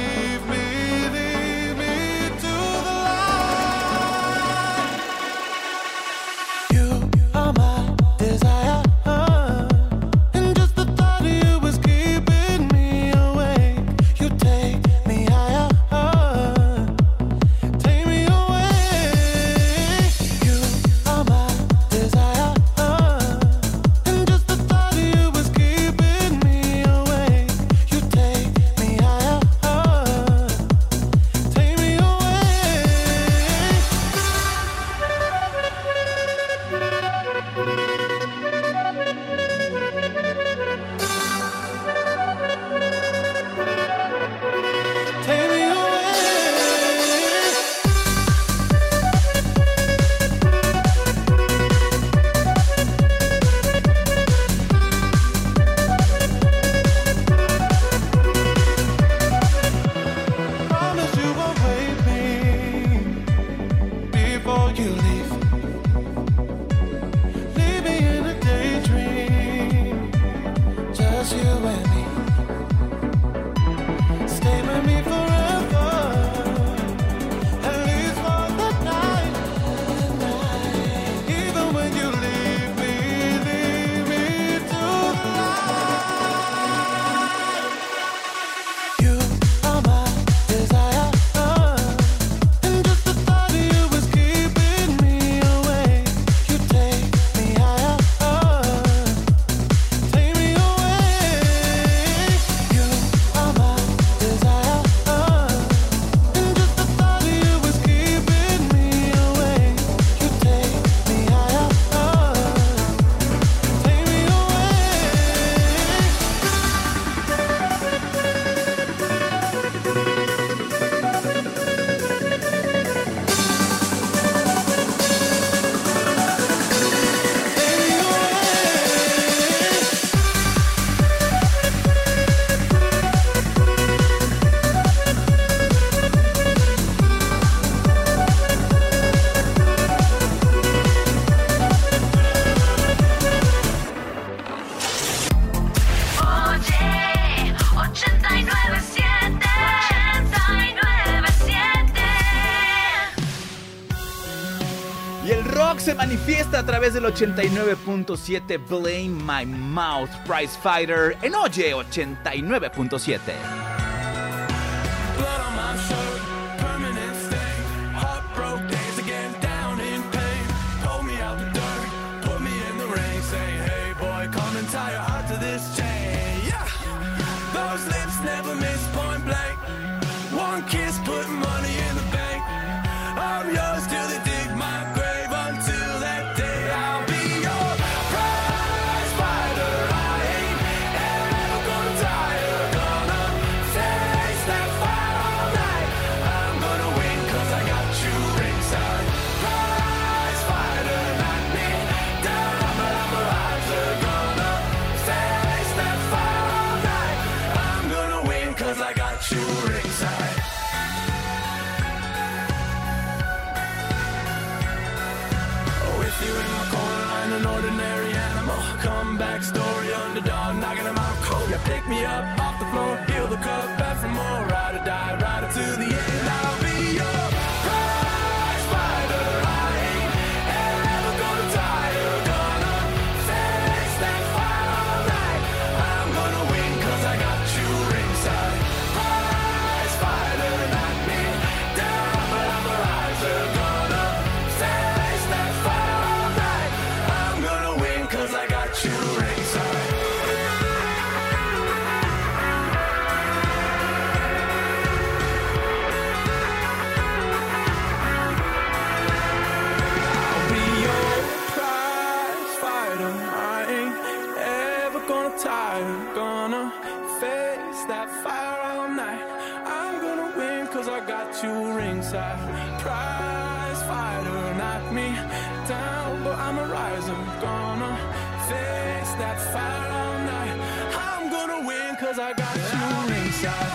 través del 89.7 Blame My Mouth Prize Fighter en Oye 89.7. to the end. fight all night. I'm gonna win cause I got you inside.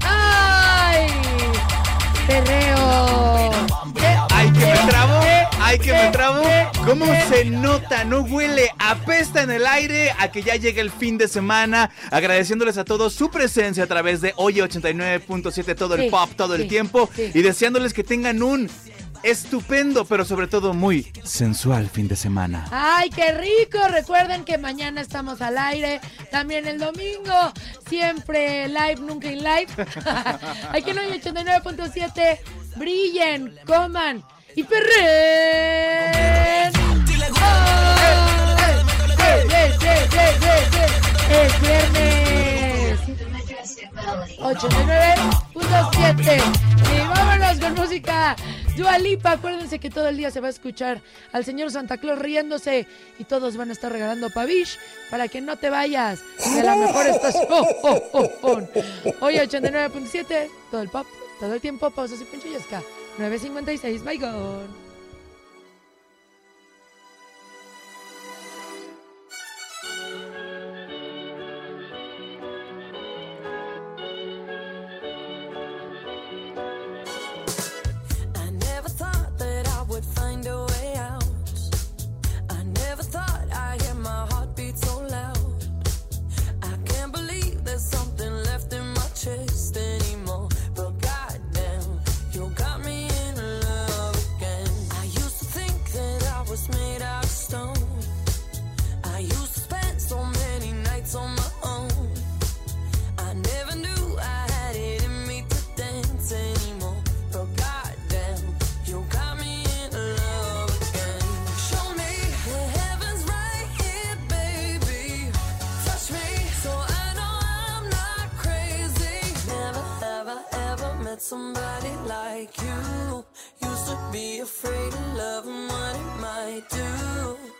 ¡Ay! Perreo. ¡Ay, que me trabo! ¡Ay, que me trabo! ¿Cómo se nota? No huele, apesta en el aire a que ya llegue el fin de semana. Agradeciéndoles a todos su presencia a través de Oye 89.7, todo el pop, todo el tiempo. Y deseándoles que tengan un estupendo, pero sobre todo muy sensual fin de semana. ¡Ay, qué rico! Recuerden que mañana estamos al aire, también el domingo, siempre live, nunca en live. Aquí en 89.7, brillen, coman y perren. ¡Oh! Es viernes. 89.7. Y vámonos con música. Dualipa, acuérdense que todo el día se va a escuchar al señor Santa Claus riéndose y todos van a estar regalando pavish para que no te vayas de la mejor estación. Hoy 89.7, todo el pop, todo el tiempo, pausas y punchillesca. 9.56, my God. somebody like you. Used to be afraid of love what it might do.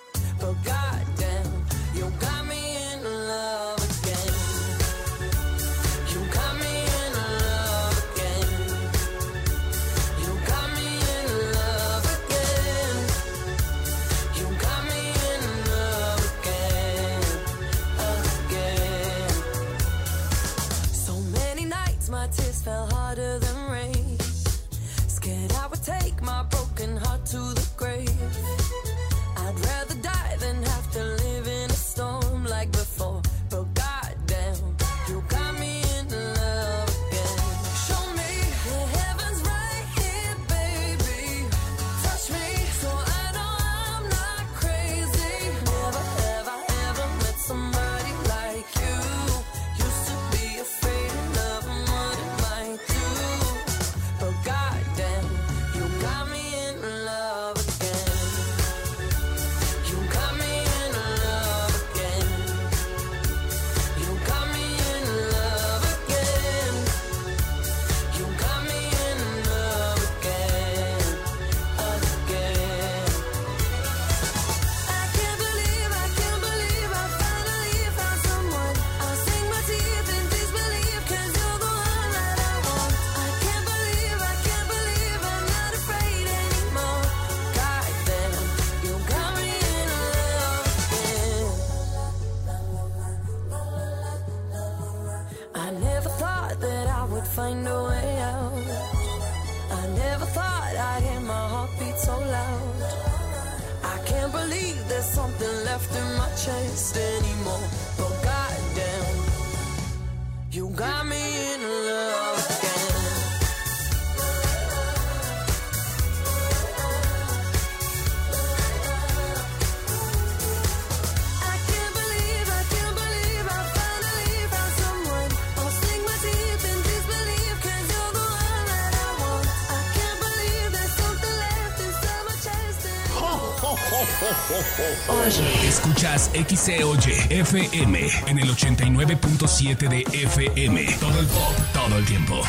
Escuchas XCOY FM en el 89.7 de FM. Todo el pop, todo el tiempo.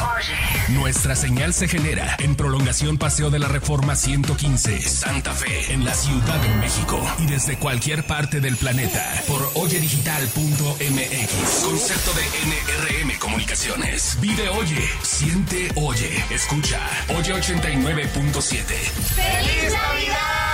Nuestra señal se genera en prolongación Paseo de la Reforma 115, Santa Fe, en la Ciudad de México. Y desde cualquier parte del planeta por oyedigital.mx. Concepto de NRM Comunicaciones. Vive Oye, siente Oye, escucha. Oye 89.7. ¡Feliz Navidad!